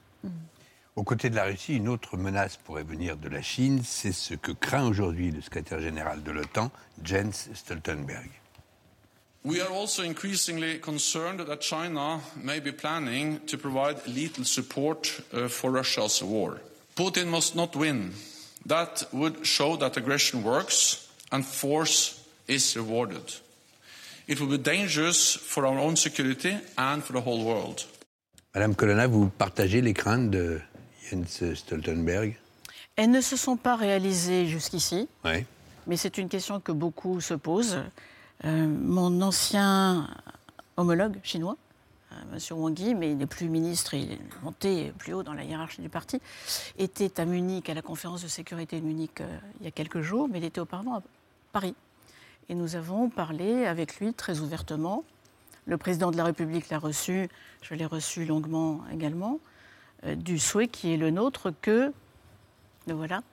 S5: Aux côtés de la Russie, une autre menace pourrait venir de la Chine. C'est ce que craint aujourd'hui le secrétaire général de l'OTAN, Jens Stoltenberg.
S13: We are also increasingly concerned that China may be planning to provide lethal support uh, for Russia's war. Putin must not win. That would show that aggression works and force is rewarded. It will be dangerous for our own security and for the whole world.
S5: Madame Colonna, vous partagez les craintes de Jens Stoltenberg
S10: Elles ne se sont pas réalisées jusqu'ici, mais c'est une question que beaucoup se posent. Euh, mon ancien homologue chinois, euh, M. Wang Yi, mais il n'est plus ministre, il est monté plus haut dans la hiérarchie du parti, était à Munich, à la conférence de sécurité de Munich euh, il y a quelques jours, mais il était auparavant à Paris. Et nous avons parlé avec lui très ouvertement. Le président de la République l'a reçu, je l'ai reçu longuement également, du souhait qui est le nôtre que, voilà,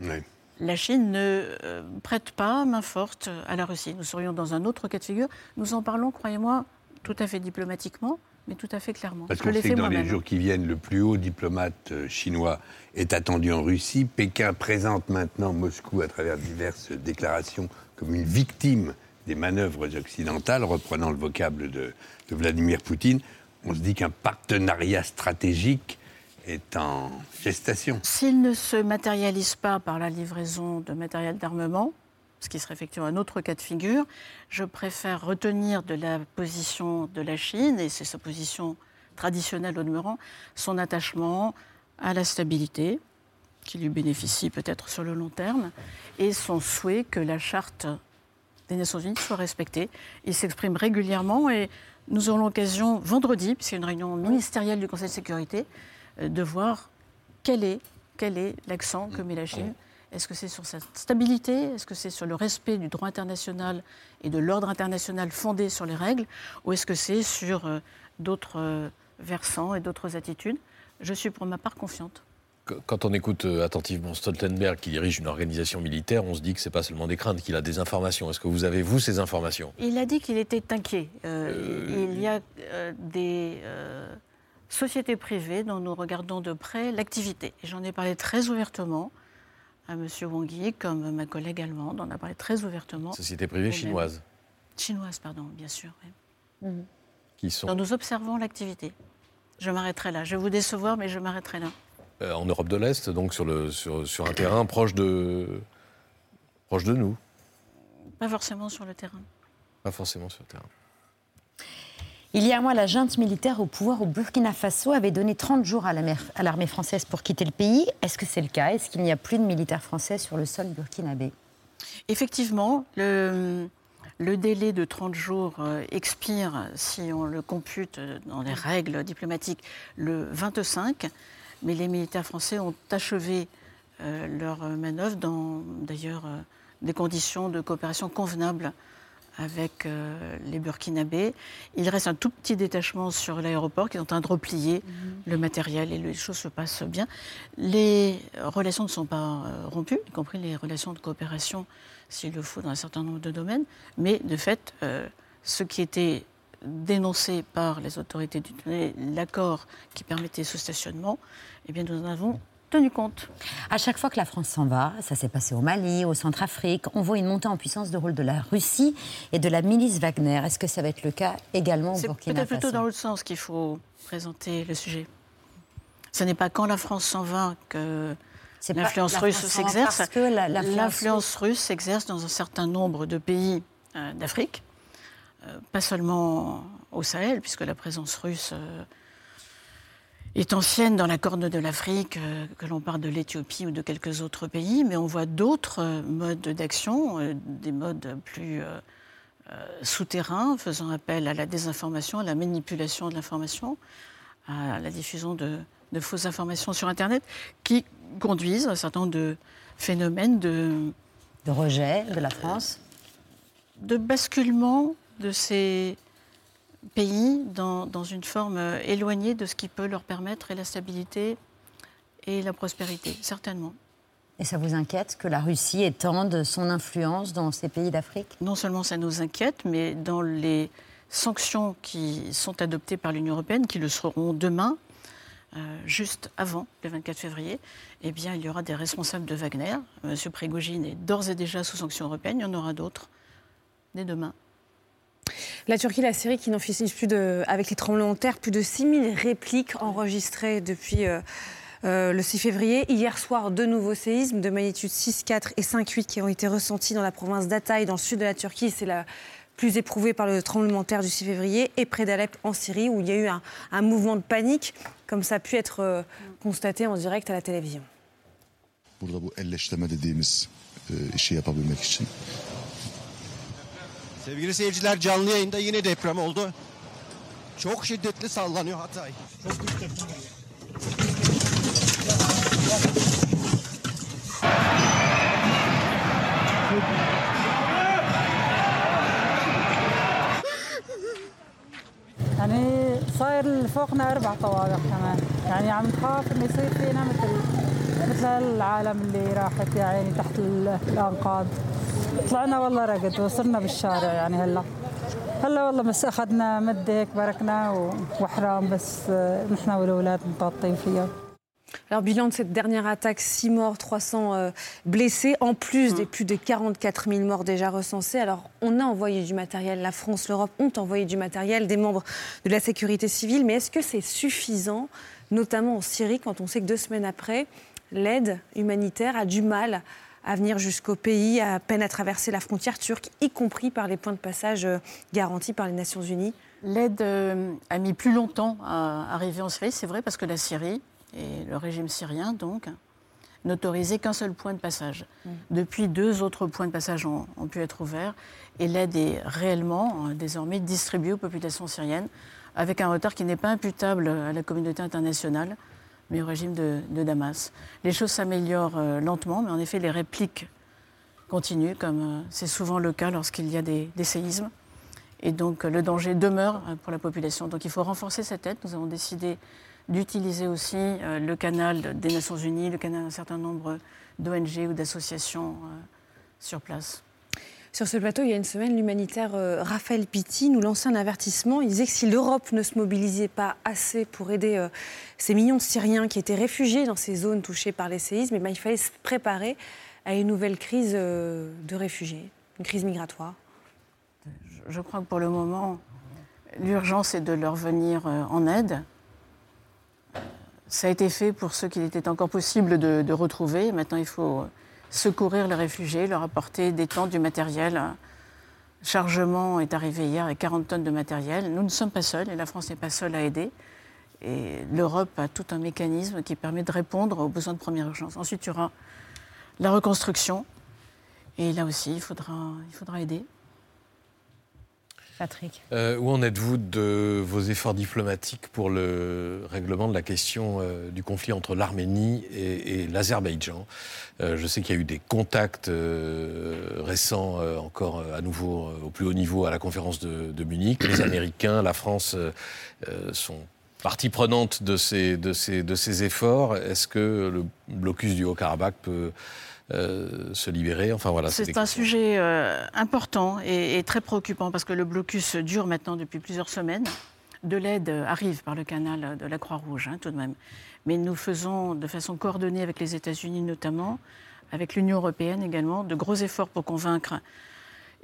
S5: Oui.
S10: la Chine ne euh, prête pas main forte à la Russie. Nous serions dans un autre cas de figure. Nous en parlons, croyez-moi, tout à fait diplomatiquement, mais tout à fait clairement.
S5: Parce qu'on sait que dans les jours qui viennent, le plus haut diplomate euh, chinois est attendu en Russie. Pékin présente maintenant Moscou à travers diverses déclarations comme une victime des manœuvres occidentales, reprenant le vocable de, de Vladimir Poutine. On se dit qu'un partenariat stratégique est en gestation.
S10: S'il ne se matérialise pas par la livraison de matériel d'armement, ce qui serait effectivement un autre cas de figure, je préfère retenir de la position de la Chine, et c'est sa position traditionnelle au demeurant, son attachement à la stabilité, qui lui bénéficie peut-être sur le long terme, et son souhait que la charte des Nations Unies soit respectée. Il s'exprime régulièrement et nous aurons l'occasion vendredi, puisqu'il y a une réunion ministérielle du Conseil de sécurité, de voir quel est quel est l'accent que met la Chine. Est-ce que c'est sur sa stabilité? Est-ce que c'est sur le respect du droit international et de l'ordre international fondé sur les règles? Ou est-ce que c'est sur euh, d'autres euh, versants et d'autres attitudes? Je suis pour ma part confiante.
S2: Qu- Quand on écoute euh, attentivement Stoltenberg qui dirige une organisation militaire, on se dit que c'est pas seulement des craintes, qu'il a des informations. Est-ce que vous avez, vous, ces informations?
S10: Il a dit qu'il était inquiet. Euh, Il y a euh, des euh, sociétés privées dont nous regardons de près l'activité. J'en ai parlé très ouvertement à M. Wang Yi, comme ma collègue allemande en a parlé très ouvertement. Au même-
S2: chinoises
S10: Chinoises, pardon, bien sûr. oui.
S2: qui sont
S10: Donc nous observons l'activité. Je m'arrêterai là. Je vais vous décevoir, mais je m'arrêterai là.
S2: euh, en Europe de l'Est, donc sur, le, sur, sur un terrain proche de, proche de nous,
S10: Pas forcément sur le terrain.
S2: pas forcément sur le terrain.
S1: Il y a un mois, la junte militaire au pouvoir au Burkina Faso avait donné 30 jours à l'armée française pour quitter le pays. Est-ce que c'est le cas? Est-ce qu'il n'y a plus de militaires français sur le sol burkinabé?
S10: Effectivement, le, délai de 30 jours euh, expire, si on le compute euh, dans les règles diplomatiques, le 25. Mais les militaires français ont achevé euh, leur manœuvre dans, d'ailleurs, des conditions de coopération convenables avec euh, les Burkinabés. Il reste un tout petit détachement sur l'aéroport qui est en train de replier le matériel et les choses se passent bien. Les relations ne sont pas euh, rompues, y compris les relations de coopération, s'il le faut, dans un certain nombre de domaines. Mais de fait, euh, ce qui était dénoncé par les autorités du l'accord qui permettait ce stationnement, eh bien, nous en avons tenu compte.
S1: À chaque fois que la France s'en va, ça s'est passé au Mali, au Centrafrique, on voit une montée en puissance de rôle de la Russie et de la milice Wagner. Est-ce que ça va être le cas également au Burkina Faso
S10: C'est peut-être plutôt dans l'autre sens qu'il faut présenter le sujet. Ce n'est pas quand la France s'en va que l'influence russe s'exerce. L'influence russe s'exerce dans un certain nombre de pays euh, d'Afrique, euh, pas seulement au Sahel, puisque la présence russe euh, est ancienne dans la corne de l'Afrique, que l'on parle de l'Éthiopie ou de quelques autres pays, mais on voit d'autres modes d'action, des modes plus souterrains, faisant appel à la désinformation, à la manipulation de l'information, à la diffusion de, de fausses informations sur Internet, qui conduisent à un certain nombre de phénomènes de...
S1: De rejet de la France.
S10: De basculement de ces pays dans, dans, une forme éloignée de ce qui peut leur permettre la stabilité et la prospérité, certainement.
S1: Et ça vous inquiète que la Russie étende son influence dans ces pays d'Afrique?
S10: Non seulement ça nous inquiète, mais dans les sanctions qui sont adoptées par l'Union européenne, qui le seront demain, euh, juste avant le 24 février, eh bien, il y aura des responsables de Wagner. M. Prigogine est d'ores et déjà sous sanction européenne. Il y en aura d'autres dès demain.
S3: La Turquie, la Syrie qui n'en finissent plus de, avec les tremblements de terre, plus de 6000 répliques enregistrées depuis euh, euh, le 6 février. Hier soir, deux nouveaux séismes de magnitude 6, 4 et 5, 8 qui ont été ressentis dans la province d'Ataï, dans le sud de la Turquie. C'est la plus éprouvée par le tremblement de terre du 6 février, et près d'Alep en Syrie, où il y a eu un, un mouvement de panique, comme ça a pu être euh, constaté en direct à la télévision.
S14: Sevgili seyirciler canlı yayında yine deprem oldu. Çok şiddetli sallanıyor Hatay. Çok büyük deprem.
S15: يعني صاير فوقنا اربع طوابق كمان يعني عم نخاف انه يصير فينا مثل مثل العالم اللي راحت يا عيني تحت الانقاض طلعنا والله رقد وصرنا بالشارع يعني هلا هلا والله بس اخذنا مده هيك بركنا وحرام بس نحن والاولاد متغطين فيها
S3: Alors, bilan de cette dernière attaque, 6 morts, 300 euh, blessés, en plus mmh. des plus de 44 000 morts déjà recensés. Alors, on a envoyé du matériel, la France, l'Europe ont envoyé du matériel, des membres de la sécurité civile, mais est-ce que c'est suffisant, notamment en Syrie, quand on sait que deux semaines après, l'aide humanitaire a du mal à venir jusqu'au pays, à peine à traverser la frontière turque, y compris par les points de passage euh, garantis par les Nations Unies
S10: L'aide euh, a mis plus longtemps à arriver en Syrie, c'est vrai, parce que la Syrie, et le régime syrien, donc, n'autorisait qu'un seul point de passage. Mmh. Depuis, deux autres points de passage ont, ont pu être ouverts et l'aide est réellement, euh, désormais, distribuée aux populations syriennes avec un retard qui n'est pas imputable à la communauté internationale, mais au régime de, Damas. Les choses s'améliorent euh, lentement, mais en effet, les répliques continuent, comme euh, c'est souvent le cas lorsqu'il y a des, séismes. Et donc, le danger demeure euh, pour la population. Donc, il faut renforcer cette aide. Nous avons décidé d'utiliser aussi euh, le canal des Nations Unies, le canal d'un certain nombre d'ONG ou d'associations euh, sur place.
S3: Sur ce plateau, il y a une semaine, l'humanitaire euh, Raphaël Pitti nous lançait un avertissement. Il disait que si l'Europe ne se mobilisait pas assez pour aider euh, ces millions de Syriens qui étaient réfugiés dans ces zones touchées par les séismes, eh bien, il fallait se préparer à une nouvelle crise euh, de réfugiés, une crise migratoire.
S10: Je crois que pour le moment, l'urgence est de leur venir en aide. Ça a été fait pour ceux qu'il était encore possible de, de, retrouver. Maintenant, il faut secourir les réfugiés, leur apporter des tentes, du matériel. Chargement est arrivé hier avec 40 tonnes de matériel. Nous ne sommes pas seuls et la France n'est pas seule à aider. Et l'Europe a tout un mécanisme qui permet de répondre aux besoins de première urgence. Ensuite, il y aura la reconstruction. Et là aussi, il faudra aider.
S1: Patrick.
S2: Euh, où en êtes-vous de vos efforts diplomatiques pour le règlement de la question euh, du conflit entre l'Arménie et, et l'Azerbaïdjan? Euh, Je sais qu'il y a eu des contacts euh, récents, euh, encore à nouveau au plus haut niveau à la conférence de, de Munich. Les Américains, la France sont partie prenante de ces, de ces, de ces efforts. Est-ce que le blocus du Haut-Karabakh peut euh, se libérer. Enfin voilà.
S10: C'est un sujet euh, important et, et, très préoccupant parce que le blocus dure maintenant depuis plusieurs semaines. De l'aide arrive par le canal de la Croix-Rouge, hein, tout de même. Mais nous faisons de façon coordonnée avec les États-Unis notamment, avec l'Union européenne également, de gros efforts pour convaincre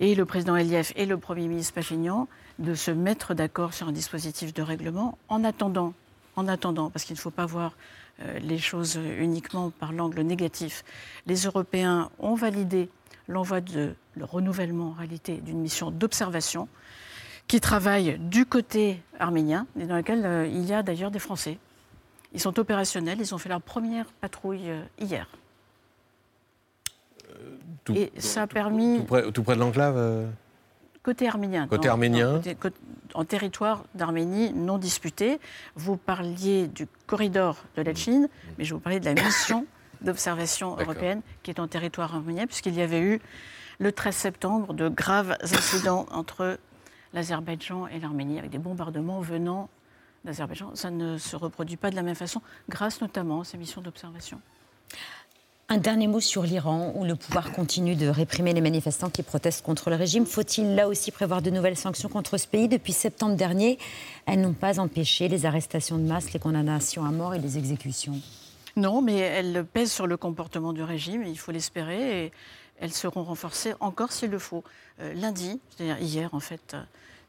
S10: et le président Elief et le Premier ministre Pachignan de se mettre d'accord sur un dispositif de règlement en attendant, en attendant, parce qu'il ne faut pas voir euh, les choses uniquement par l'angle négatif. Les Européens ont validé l'envoi de le renouvellement en réalité d'une mission d'observation qui travaille du côté arménien et dans laquelle euh, il y a d'ailleurs des Français. Ils sont opérationnels, ils ont fait leur première patrouille euh, hier.
S2: Tout-
S10: et ça a permis,
S2: Tout près, tout près de l'enclave euh
S10: côté arménien,
S2: Côté arménien.
S10: dans- côté- côté- en territoire d'Arménie non disputé, vous parliez du corridor de la Chine, mais je vous parlais de la mission d'observation européenne qui est en territoire arménien, puisqu'il y avait eu le 13 septembre de graves incidents entre l'Azerbaïdjan et l'Arménie, avec des bombardements venant d'Azerbaïdjan. Ça ne se reproduit pas de la même façon, grâce notamment à ces missions d'observation.
S1: Un dernier mot sur l'Iran, où le pouvoir continue de réprimer les manifestants qui protestent contre le régime. Faut-il là aussi prévoir de nouvelles sanctions contre ce pays Depuis septembre dernier, elles n'ont pas empêché les arrestations de masse, les condamnations à mort et les exécutions.
S10: Non, mais elles pèsent sur le comportement du régime, il faut l'espérer, et elles seront renforcées encore s'il le faut. Euh, lundi, c'est-à-dire hier en fait,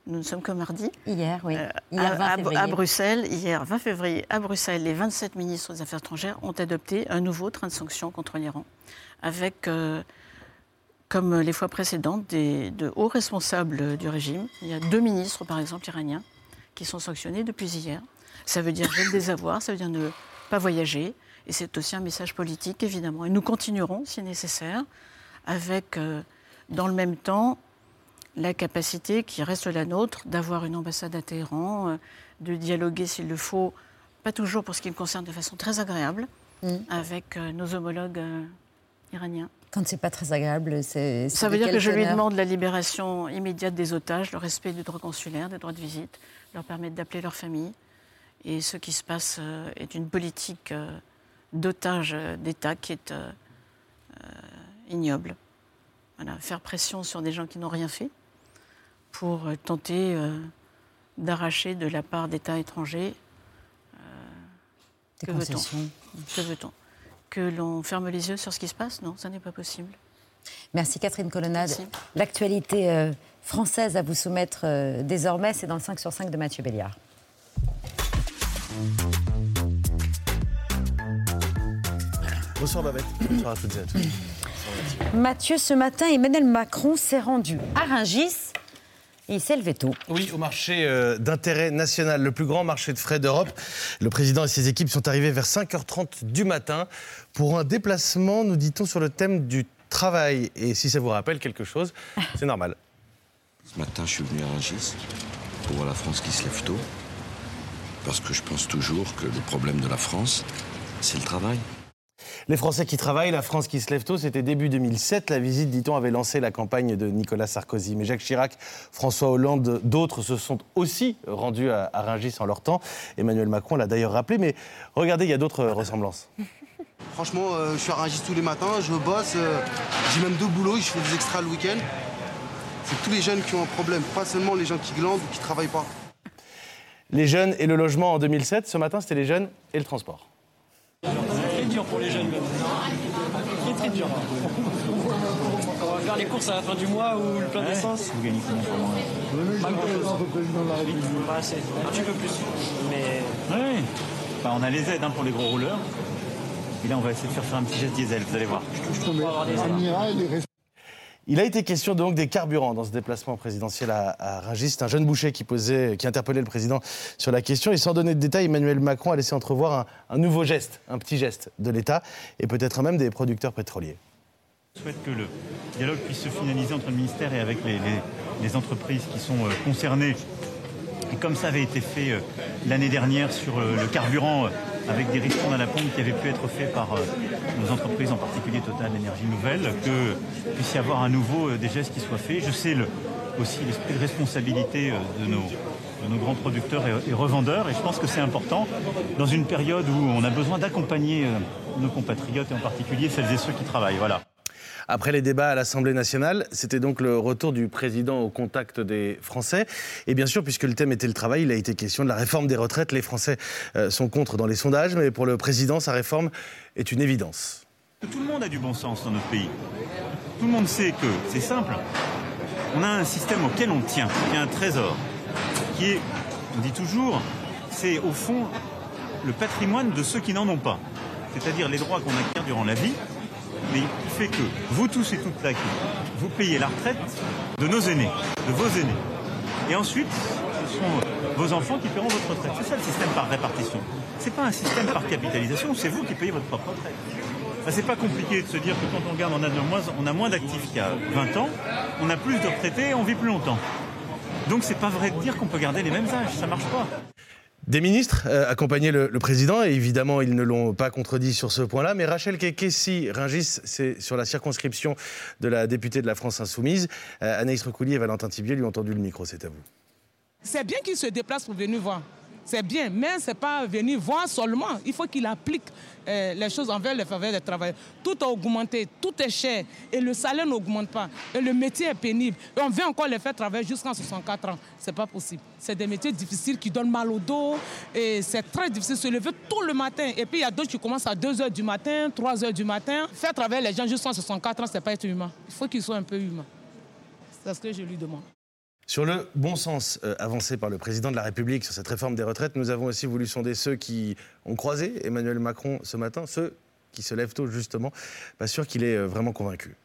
S10: nous ne sommes que mardi.
S1: Hier, oui.
S10: Euh,
S1: Hier,
S10: à,
S1: 20
S10: à-
S1: février.
S10: à Bruxelles, hier 20 février, à Bruxelles, les 27 ministres des Affaires étrangères ont adopté un nouveau train de sanctions contre l'Iran, avec, euh, comme les fois précédentes, des, de hauts responsables du régime. Il y a deux ministres, par exemple, iraniens, qui sont sanctionnés depuis hier. Ça veut dire gel des avoirs, ça veut dire ne pas voyager, et c'est aussi un message politique, évidemment. Et nous continuerons, si nécessaire, avec, euh, dans le même temps, la capacité qui reste la nôtre d'avoir une ambassade à Téhéran, euh, de dialoguer s'il le faut, pas toujours pour ce qui me concerne de façon très agréable,
S1: Mm.
S10: avec euh, nos homologues euh, iraniens.
S1: Quand c'est pas très agréable, c'est.
S10: Ça veut dire que je lui demande la libération immédiate des otages, le respect du droit consulaire, des droits de visite, leur permettre d'appeler leur famille. Et ce qui se passe est une politique d'otage euh, d'État qui est ignoble. Voilà, faire pression sur des gens qui n'ont rien fait pour tenter euh, d'arracher de la part d'États étrangers. euh, que veut-on? Que veut-on? Que l'on ferme les yeux sur ce qui se passe? Non, ça n'est pas possible.
S1: Merci Catherine Colonnade. L'actualité euh, française à vous soumettre désormais, c'est dans le 5 sur 5 de Mathieu Béliard.
S4: Bonsoir Babette. Bonsoir à toutes et à tous.
S1: Mathieu, ce matin, Emmanuel Macron s'est rendu à Rungis il s'est levé tôt.
S4: Oui, au marché euh, d'intérêt national, le plus grand marché de frais d'Europe. Le président et ses équipes sont arrivés vers 5h30 du matin pour un déplacement, nous dit-on, sur le thème du travail. Et si ça vous rappelle quelque chose, c'est normal.
S16: Ce matin, je suis venu à Rungis pour voir la France qui se lève tôt. Parce que je pense toujours que le problème de la France, c'est le travail.
S4: Les Français qui travaillent, la France qui se lève tôt, c'était début 2007. La visite, dit-on, avait lancé la campagne de Nicolas Sarkozy. Mais Jacques Chirac, François Hollande, d'autres se sont aussi rendus à, à Rungis en leur temps. Emmanuel Macron l'a d'ailleurs rappelé. Mais regardez, il y a d'autres ressemblances.
S17: Franchement, euh, je suis à Rungis tous les matins, je bosse, euh, j'ai même deux boulots, je fais des extras le week-end. C'est tous les jeunes qui ont un problème, pas seulement les gens qui glandent ou qui travaillent pas.
S4: Les jeunes et le logement en 2007. Ce matin, c'était les jeunes et le transport.
S18: Dur pour les jeunes. même. Très très dur. On va faire les courses à la fin du mois ou le plein d'essence. Vous gagnez combien par mois Pas grand chose. Pas assez. Un petit peu plus. Mais.
S19: Oui, Bah, on a les aides hein, pour les gros rouleurs. Et là, on va essayer de faire faire un petit geste diesel, vous allez voir.
S4: Il a été question donc des carburants dans ce déplacement présidentiel à, à. C'est un jeune boucher qui, posait, qui interpellait le président sur la question. Et sans donner de détails, Emmanuel Macron a laissé entrevoir un, nouveau geste, un petit geste de l'État et peut-être même des producteurs pétroliers.
S19: Je souhaite que le dialogue puisse se finaliser entre le ministère et avec les, les- entreprises qui sont euh, concernées. Et comme ça avait été fait euh, l'année dernière sur euh, le carburant, avec des ristournes à la pompe qui avaient pu être faits par euh, nos entreprises, en particulier Total Énergie Nouvelle, que puisse y avoir à nouveau euh, des gestes qui soient faits. Je sais aussi l'esprit de responsabilité euh, de nos, grands producteurs et, et revendeurs, et je pense que c'est important dans une période où on a besoin d'accompagner nos compatriotes et en particulier celles et ceux qui travaillent. Voilà.
S4: Après les débats à l'Assemblée nationale, c'était donc le retour du président au contact des Français. Et bien sûr, puisque le thème était le travail, il a été question de la réforme des retraites. Les Français euh, sont contre dans les sondages, mais pour le président, sa réforme est une évidence.
S19: Tout le monde a du bon sens dans notre pays. Tout le monde sait que c'est simple. On a un système auquel on tient, qui est un trésor, qui est, on dit toujours, c'est au fond le patrimoine de ceux qui n'en ont pas. C'est-à-dire les droits qu'on acquiert durant la vie, mais qui fait que vous tous et toutes là, vous payez la retraite de nos aînés, de vos aînés. Et ensuite, ce sont vos enfants qui paieront votre retraite. C'est ça le système par répartition. C'est pas un système par capitalisation, c'est vous qui payez votre propre retraite. Enfin, c'est pas compliqué de se dire que quand on regarde, on a, moins, on a moins d'actifs qu'il y a 20 ans, on a plus de retraités et on vit plus longtemps. Donc c'est pas vrai de dire qu'on peut garder les mêmes âges, ça marche pas.
S4: Des ministres euh, accompagnaient le, président et évidemment ils ne l'ont pas contredit sur ce point-là. Mais Rachel Kekessi Ringis, c'est sur la circonscription de la députée de la France Insoumise. Euh, Anaïs Recoulier et Valentin Tibier lui ont tendu le micro, c'est à vous.
S20: C'est bien qu'il se déplace pour venir voir. C'est bien, mais ce n'est pas venir voir seulement. Il faut qu'il applique euh, les choses envers les faveurs des travailleurs. Tout a augmenté, tout est cher et le salaire n'augmente pas. Et le métier est pénible. Et on veut encore les faire travailler jusqu'à 64 ans. Ce n'est pas possible. C'est des métiers difficiles qui donnent mal au dos et c'est très difficile de se lever tout le matin. Et puis il y a d'autres qui commencent à 2 h du matin, 3 h du matin. Faire travailler les gens jusqu'à 64 ans, ce n'est pas être humain. Il faut qu'ils soient un peu humains. C'est ce que je lui demande.
S4: Sur le bon sens euh, avancé par le président de la République sur cette réforme des retraites, nous avons aussi voulu sonder ceux qui ont croisé Emmanuel Macron ce matin, ceux qui se lèvent tôt justement. Pas sûr qu'il est euh, vraiment convaincu.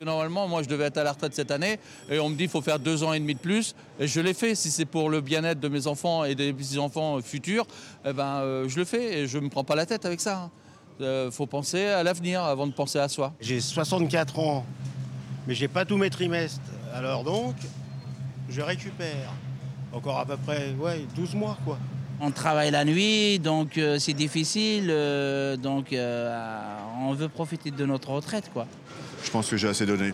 S21: Normalement, moi, je devais être à la retraite cette année et on me dit qu'il faut faire deux ans et demi de plus. Et je l'ai fait. Si c'est pour le bien-être de mes enfants et des petits-enfants futurs, eh ben, euh, je le fais et je ne me prends pas la tête avec ça. Il euh, faut penser à l'avenir avant de penser à soi.
S14: J'ai 64 ans, mais j'ai pas tous mes trimestres. Alors donc, je récupère. Encore à peu près ouais, 12 mois, quoi.
S22: On travaille la nuit, donc euh, c'est difficile. euh, donc euh, on veut profiter de notre retraite, quoi.
S23: Je pense que j'ai assez donné.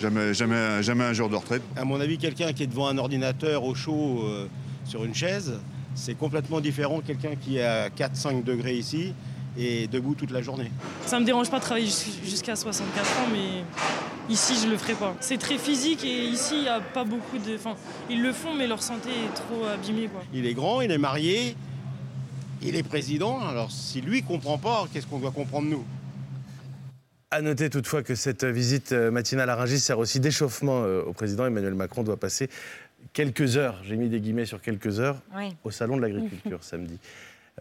S23: Jamais, jamais, jamais un jour de retraite.
S14: À mon avis, quelqu'un qui est devant un ordinateur au chaud euh, sur une chaise, c'est complètement différent de quelqu'un qui est à 4-5 degrés ici et debout toute la journée.
S24: Ça me dérange pas de travailler jus- jusqu'à 64 ans, mais ici je le ferai pas. C'est très physique et ici il y a pas beaucoup de. Enfin, ils le font, mais leur santé est trop abîmée, quoi.
S14: Il est grand, il est marié, il est président. Alors si lui comprend pas, qu'est-ce qu'on doit comprendre nous?
S4: À noter toutefois que cette visite matinale à Rungis sert aussi d'échauffement euh, au président. Emmanuel Macron doit passer quelques heures, j'ai mis des guillemets sur quelques heures,
S1: Oui.
S4: au Salon de l'Agriculture samedi.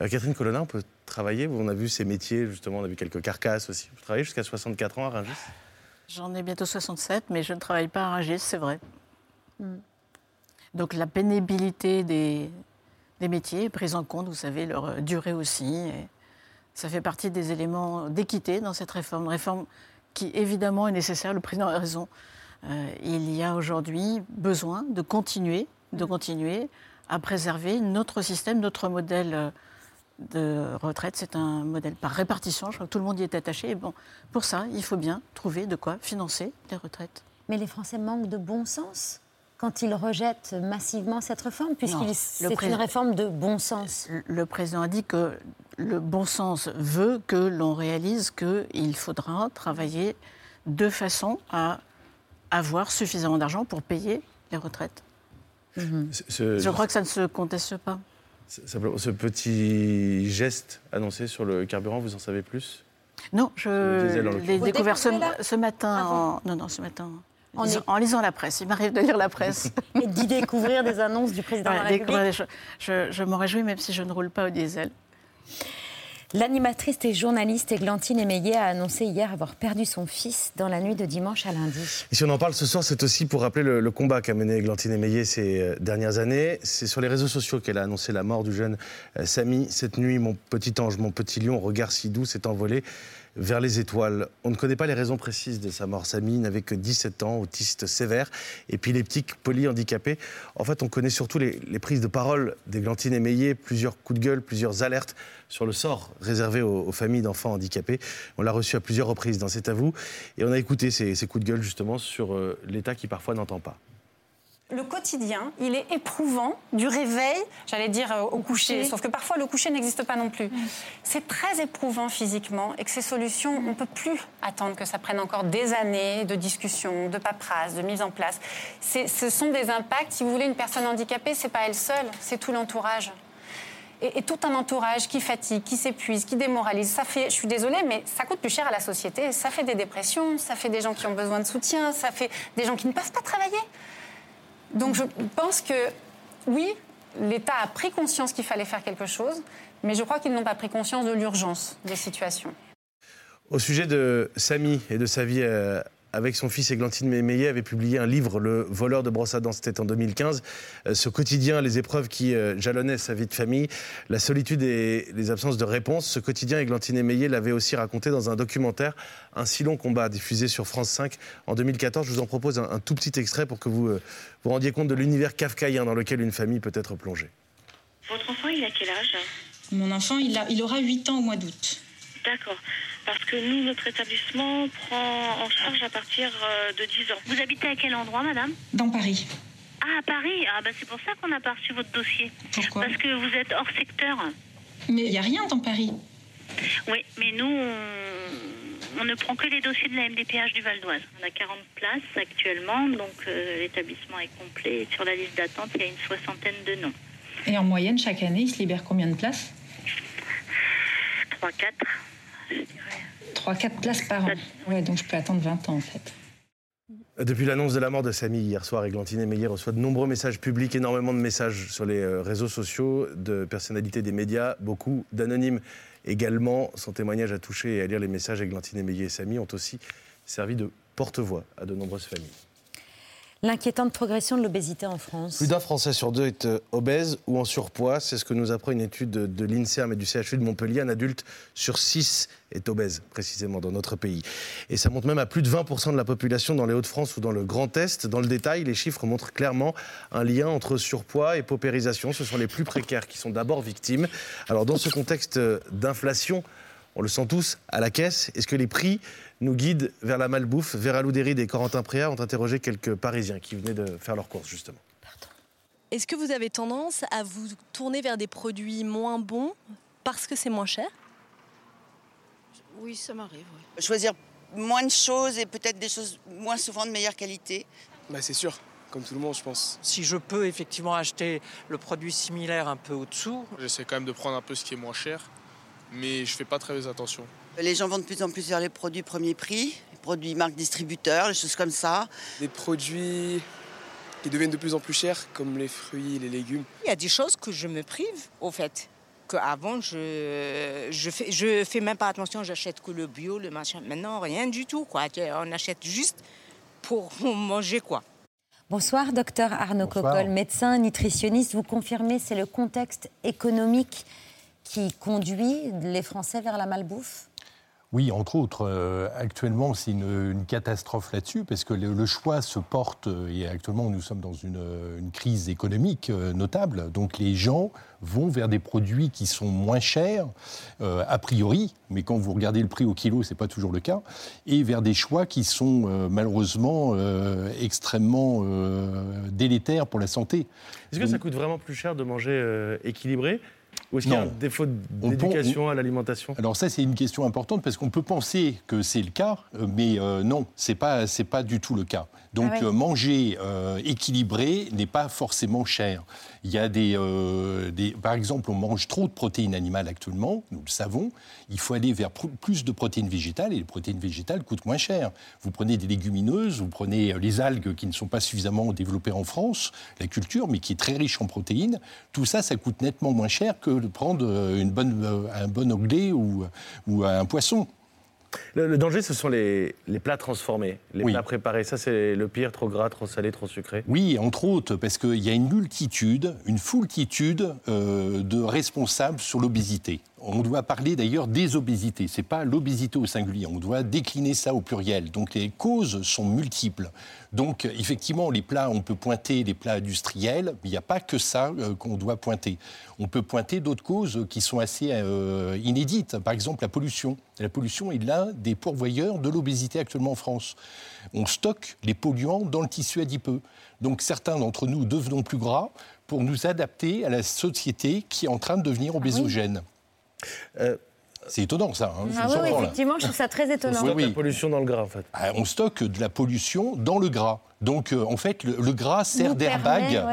S4: Euh, Catherine Colonna, on peut travailler, on a vu ces métiers, justement, on a vu quelques carcasses aussi. Vous travaillez jusqu'à 64 ans à Rungis?
S10: J'en ai bientôt 67, mais je ne travaille pas à Rungis, c'est vrai. Donc la pénibilité des, des métiers est prise en compte, vous savez, leur euh, durée aussi. et ça fait partie des éléments d'équité dans cette réforme. Une réforme qui, évidemment, est nécessaire. Le président a raison. Euh, il y a aujourd'hui besoin de continuer, de continuer à préserver notre système, notre modèle euh, de retraite. C'est un modèle par répartition. Je crois que tout le monde y est attaché. Et bon, pour ça, il faut bien trouver de quoi financer les retraites.
S1: Mais les Français manquent de bon sens quand ils rejettent massivement cette réforme, puisque c'est une réforme de bon sens.
S10: Le président a dit que le bon sens veut que l'on réalise qu'il faudra travailler de façon à avoir suffisamment d'argent pour payer les retraites.
S4: Ce-
S10: Je crois que ça ne se conteste pas.
S4: Simplement, ce petit geste annoncé sur le carburant, vous en savez plus?
S10: Non, je l'ai découvert ce, matin. En... Non, non, ce matin. En,
S1: En
S10: lisant,
S1: est-
S10: en lisant la presse. Il m'arrive de lire la presse.
S1: Et d'y découvrir des annonces du président de la République?
S10: je m'en réjouis même si je ne roule pas au diesel.
S1: L'animatrice et journaliste Églantine Émeillé a annoncé hier avoir perdu son fils dans la nuit de dimanche à lundi.
S4: Et si on en parle ce soir, c'est aussi pour rappeler le, combat qu'a mené Églantine Émeillé ces euh, dernières années. C'est sur les réseaux sociaux qu'elle a annoncé la mort du jeune euh, Samy. Cette nuit, mon petit ange, mon petit lion, regard si doux, s'est envolé vers les étoiles. On ne connaît pas les raisons précises de sa mort. Samy n'avait que 17 ans, autiste sévère, épileptique, polyhandicapé. En fait, on connaît surtout les, prises de parole d'Églantine Émeillé, plusieurs coups de gueule, plusieurs alertes sur le sort réservé aux, familles d'enfants handicapés. On l'a reçu à plusieurs reprises dans C'est à. Et on a écouté ces, ces coups de gueule justement sur euh, l'État qui parfois n'entend pas.
S25: Le quotidien, il est éprouvant du réveil, j'allais dire euh, au coucher, sauf que parfois le coucher n'existe pas non plus. C'est très éprouvant physiquement et que ces solutions, on ne peut plus attendre que ça prenne encore des années de discussion, de paperasse, de mise en place. Ce sont des impacts, si vous voulez, une personne handicapée, c'est pas elle seule, c'est tout l'entourage et, tout un entourage qui fatigue, qui s'épuise, qui démoralise. Ça fait, je suis désolée, mais ça coûte plus cher à la société. Ça fait des dépressions, ça fait des gens qui ont besoin de soutien, ça fait des gens qui ne peuvent pas travailler. Donc je pense que oui, l'État a pris conscience qu'il fallait faire quelque chose, mais je crois qu'ils n'ont pas pris conscience de l'urgence des situations.
S4: Au sujet de Samy et de sa vie euh, avec son fils Églantine Mémeillet, avait publié un livre, Le voleur de brosse à dents, c'était en 2015. Euh, ce quotidien, les épreuves qui euh, jalonnaient sa vie de famille, la solitude et les absences de réponse, ce quotidien, Églantine Mémeillet l'avait aussi raconté dans un documentaire, Un si long combat, diffusé sur France 5 en 2014. Je vous en propose un, tout petit extrait pour que vous euh, vous rendiez compte de l'univers kafkaïen dans lequel une famille peut être plongée.
S26: Votre enfant, il a quel âge?
S27: Mon enfant, il, a, il aura 8 ans au mois d'août.
S26: D'accord parce que nous, notre établissement prend en charge à partir euh, de 10 ans. Vous habitez à quel endroit, madame?
S27: Dans Paris.
S26: Ah, à Paris Ah, bah c'est pour ça qu'on n'a pas reçu votre dossier.
S27: Pourquoi?
S26: Parce que vous êtes hors secteur.
S27: Mais il n'y a rien dans Paris.
S26: Oui, mais nous, on, ne prend que les dossiers de la MDPH du Val d'Oise. On a 40 places actuellement, donc euh, l'établissement est complet. sur la liste d'attente, il y a une soixantaine de noms.
S27: Et en moyenne, chaque année, il se libère combien de places?
S26: 3, 4.
S27: 3-4 places par an. Donc je peux attendre 20 ans en fait.
S4: Depuis l'annonce de la mort de Samy hier soir, Églantine Meillet reçoit de nombreux messages publics, énormément de messages sur les euh, réseaux sociaux, de personnalités des médias, beaucoup d'anonymes également. Son témoignage a touché et à lire les messages, Églantine Meillet et Samy ont aussi servi de porte-voix à de nombreuses familles.
S1: L'inquiétante progression de l'obésité en France.
S4: Plus d'un Français sur deux est euh, obèse ou en surpoids. C'est ce que nous apprend une étude de l'INSERM et du CHU de Montpellier. Un adulte sur six est obèse, précisément, dans notre pays. Et ça monte même à plus de 20% de la population dans les Hauts-de-France ou dans le Grand Est. Dans le détail, les chiffres montrent clairement un lien entre surpoids et paupérisation. Ce sont les plus précaires qui sont d'abord victimes. Alors, dans ce contexte d'inflation, on le sent tous à la caisse. Est-ce que les prix nous guident vers la malbouffe? Vera Loudéry et Corentin Préat ont interrogé quelques Parisiens qui venaient de faire leurs courses, justement.
S28: Est-ce que vous avez tendance à vous tourner vers des produits moins bons parce que c'est moins cher?
S10: Oui, ça m'arrive.
S29: Choisir moins de choses et peut-être des choses moins souvent de meilleure qualité.
S30: Bah, c'est sûr, comme tout le monde, je pense.
S31: Si je peux effectivement acheter le produit similaire un peu au-dessous.
S30: J'essaie quand même de prendre un peu ce qui est moins cher mais je fais pas très attention.
S29: Les gens vont de plus en plus vers les produits premier prix, les produits marque distributeur, les choses comme ça.
S30: Des produits qui deviennent de plus en plus chers, comme les fruits, les légumes.
S32: Il y a des choses que je me prive, au fait. Qu'avant, je je fais, je fais même pas attention, j'achète que le bio, le machin. Maintenant, rien du tout, quoi. On achète juste pour manger, quoi.
S1: Bonsoir, docteur Arnaud Coccol, médecin nutritionniste. Vous confirmez, c'est le contexte économique qui conduit les Français vers la malbouffe
S33: oui, entre autres. Euh, actuellement, c'est une, catastrophe là-dessus, parce que le, choix se porte, euh, et actuellement, nous sommes dans une, crise économique euh, notable, donc les gens vont vers des produits qui sont moins chers, a priori, mais quand vous regardez le prix au kilo, ce n'est pas toujours le cas, et vers des choix qui sont malheureusement extrêmement délétères pour la santé.
S4: Est-ce que ça coûte vraiment plus cher de manger équilibré ou est-ce qu'il y a un défaut d'éducation à l'alimentation?
S33: Alors ça, c'est une question importante parce qu'on peut penser que c'est le cas, euh, mais euh, non, ce n'est pas, pas du tout le cas. Donc ah euh, manger équilibré n'est pas forcément cher. Il y a des, des, Par exemple, on mange trop de protéines animales actuellement, nous le savons. Il faut aller vers plus de protéines végétales et les protéines végétales coûtent moins cher. Vous prenez des légumineuses, vous prenez les algues qui ne sont pas suffisamment développées en France, la culture, mais qui est très riche en protéines. Tout ça, ça coûte nettement moins cher que de prendre euh, une bonne, euh, un bon onglet ou, ou un poisson.
S4: Le, danger, ce sont les, les plats transformés, les plats préparés. Ça, c'est le pire, trop gras, trop salé, trop sucré.
S33: Oui, entre autres, parce qu'il y a une multitude, une foultitude euh, de responsables sur l'obésité. On doit parler d'ailleurs des obésités. C'est pas l'obésité au singulier. On doit décliner ça au pluriel. Donc les causes sont multiples. Donc effectivement, les plats, on peut pointer les plats industriels, mais il n'y a pas que ça euh, qu'on doit pointer. On peut pointer d'autres causes qui sont assez euh, inédites. Par exemple, la pollution. La pollution est l'un des pourvoyeurs de l'obésité actuellement en France. On stocke les polluants dans le tissu adipeux. Donc certains d'entre nous devenons plus gras pour nous adapter à la société qui est en train de devenir obésogène. Euh, c'est étonnant ça.
S1: Hein, ah oui, effectivement, je trouve ça très étonnant.
S4: On stocke la pollution dans le gras en fait.
S33: Ah, on stocke de la pollution dans le gras. Donc euh, en fait, le, gras sert d'airbag.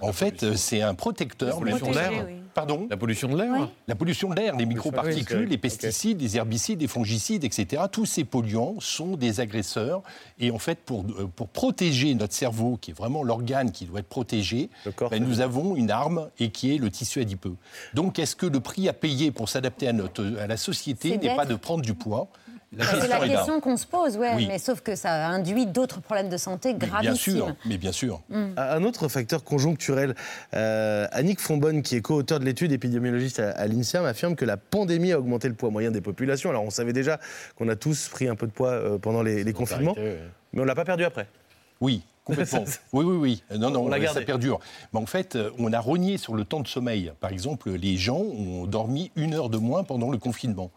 S33: en fait, euh, c'est un protecteur.
S4: La pollution l'air.
S33: Pardon
S4: La pollution de l'air.
S33: La pollution de l'air, les microparticules, les pesticides, les herbicides, les fongicides, etc. Tous ces polluants sont des agresseurs. Et en fait, pour, euh, pour protéger notre cerveau, qui est vraiment l'organe qui doit être protégé, ben, nous avons une arme et qui est le tissu adipeux. Donc, est-ce que le prix à payer pour s'adapter à, notre, à la société n'est pas de prendre du poids?
S1: C'est la question qu'on se pose, ouais, mais sauf que ça induit d'autres problèmes de santé gravissimes.
S33: Bien sûr, mais bien sûr.
S4: Mm. Un autre facteur conjoncturel, euh, Annick Fonbonne, qui est co-auteur de l'étude épidémiologiste à, l'INSERM, affirme que la pandémie a augmenté le poids moyen des populations. Alors on savait déjà qu'on a tous pris un peu de poids euh, pendant les, confinements, mais on l'a pas perdu après.
S33: Oui, Complètement. oui, oui, oui. Non, non, ça perdure. Mais en fait, euh, on a rogné sur le temps de sommeil. Par exemple, les gens ont dormi une heure de moins pendant le confinement.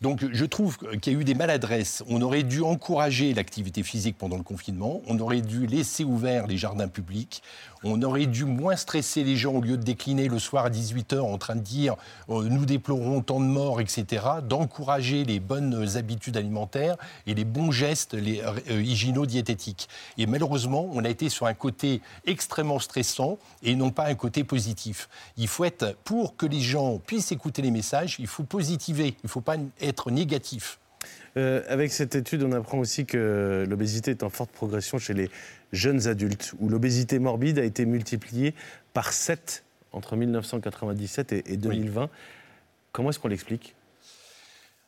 S33: Donc je trouve qu'il y a eu des maladresses. On aurait dû encourager l'activité physique pendant le confinement, on aurait dû laisser ouverts les jardins publics, on aurait dû moins stresser les gens au lieu de décliner le soir à 18h en train de dire euh, nous déplorons tant de morts, etc., d'encourager les bonnes habitudes alimentaires et les bons gestes les, euh, hygiéno-diététiques. Et malheureusement, on a été sur un côté extrêmement stressant et non pas un côté positif. Il faut être, pour que les gens puissent écouter les messages, il faut positiver, il ne faut pas être négatif.
S4: Euh, avec cette étude, on apprend aussi que l'obésité est en forte progression chez les jeunes adultes, où l'obésité morbide a été multipliée par 7 entre 1997 et, 2020. Comment est-ce qu'on l'explique?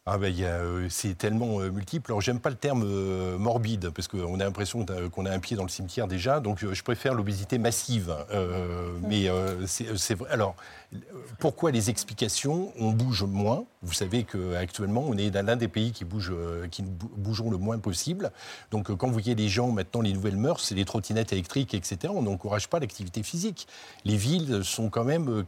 S33: Ah ben, euh, c'est tellement euh, multiple. Alors j'aime pas le terme euh, morbide parce qu'on a l'impression qu'on a un pied dans le cimetière déjà. Donc je préfère l'obésité massive. mais c'est vrai. Alors pourquoi les explications On bouge moins. Vous savez qu'actuellement, on est dans l'un des pays qui, bouge, qui bougeons le moins possible. Donc, quand vous voyez les gens, maintenant, les nouvelles mœurs, c'est les trottinettes électriques, etc., on n'encourage pas l'activité physique. Les villes sont quand même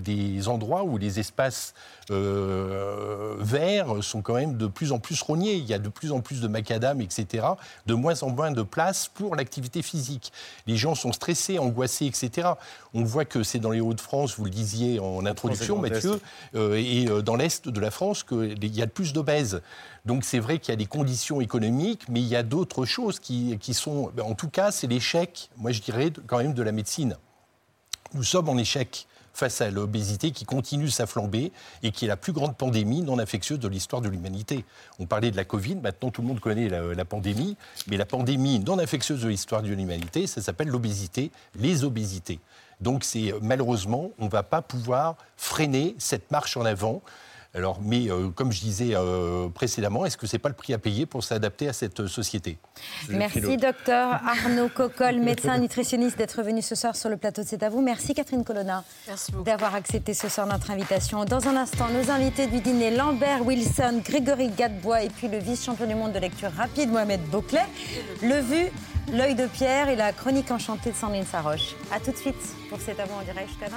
S33: des endroits où les espaces verts sont quand même de plus en plus rognés. Il y a de plus en plus de macadam, etc., de moins en moins de place pour l'activité physique. Les gens sont stressés, angoissés, etc. On voit que c'est dans les Hauts-de-France, vous le disiez en introduction, Mathieu, euh, et euh, dans l'Est de la France qu'il y a le plus d'obèses. Donc c'est vrai qu'il y a des conditions économiques, mais il y a d'autres choses qui, qui sont... Ben, en tout cas, c'est l'échec, moi je dirais, quand même de la médecine. Nous sommes en échec face à l'obésité qui continue sa flambée et qui est la plus grande pandémie non infectieuse de l'histoire de l'humanité. On parlait de la Covid, maintenant tout le monde connaît la, pandémie, mais la pandémie non infectieuse de l'histoire de l'humanité, ça s'appelle l'obésité, les obésités. Donc c'est malheureusement, on ne va pas pouvoir freiner cette marche en avant. Alors, mais euh, comme je disais euh, précédemment, est-ce que ce n'est pas le prix à payer pour s'adapter à cette société?
S1: Merci, docteur Arnaud Coccol, médecin nutritionniste, d'être venu ce soir sur le plateau de C'est à vous. Merci, Catherine Colonna, d'avoir accepté ce soir notre invitation. Dans un instant, nos invités du dîner, Lambert Wilson, Grégory Gadebois et puis le vice-champion du monde de lecture rapide, Mohamed Bouclet. Le vu, l'œil de pierre et la chronique enchantée de Sandrine Saroche. A tout de suite pour à vous en direct jusqu'à 20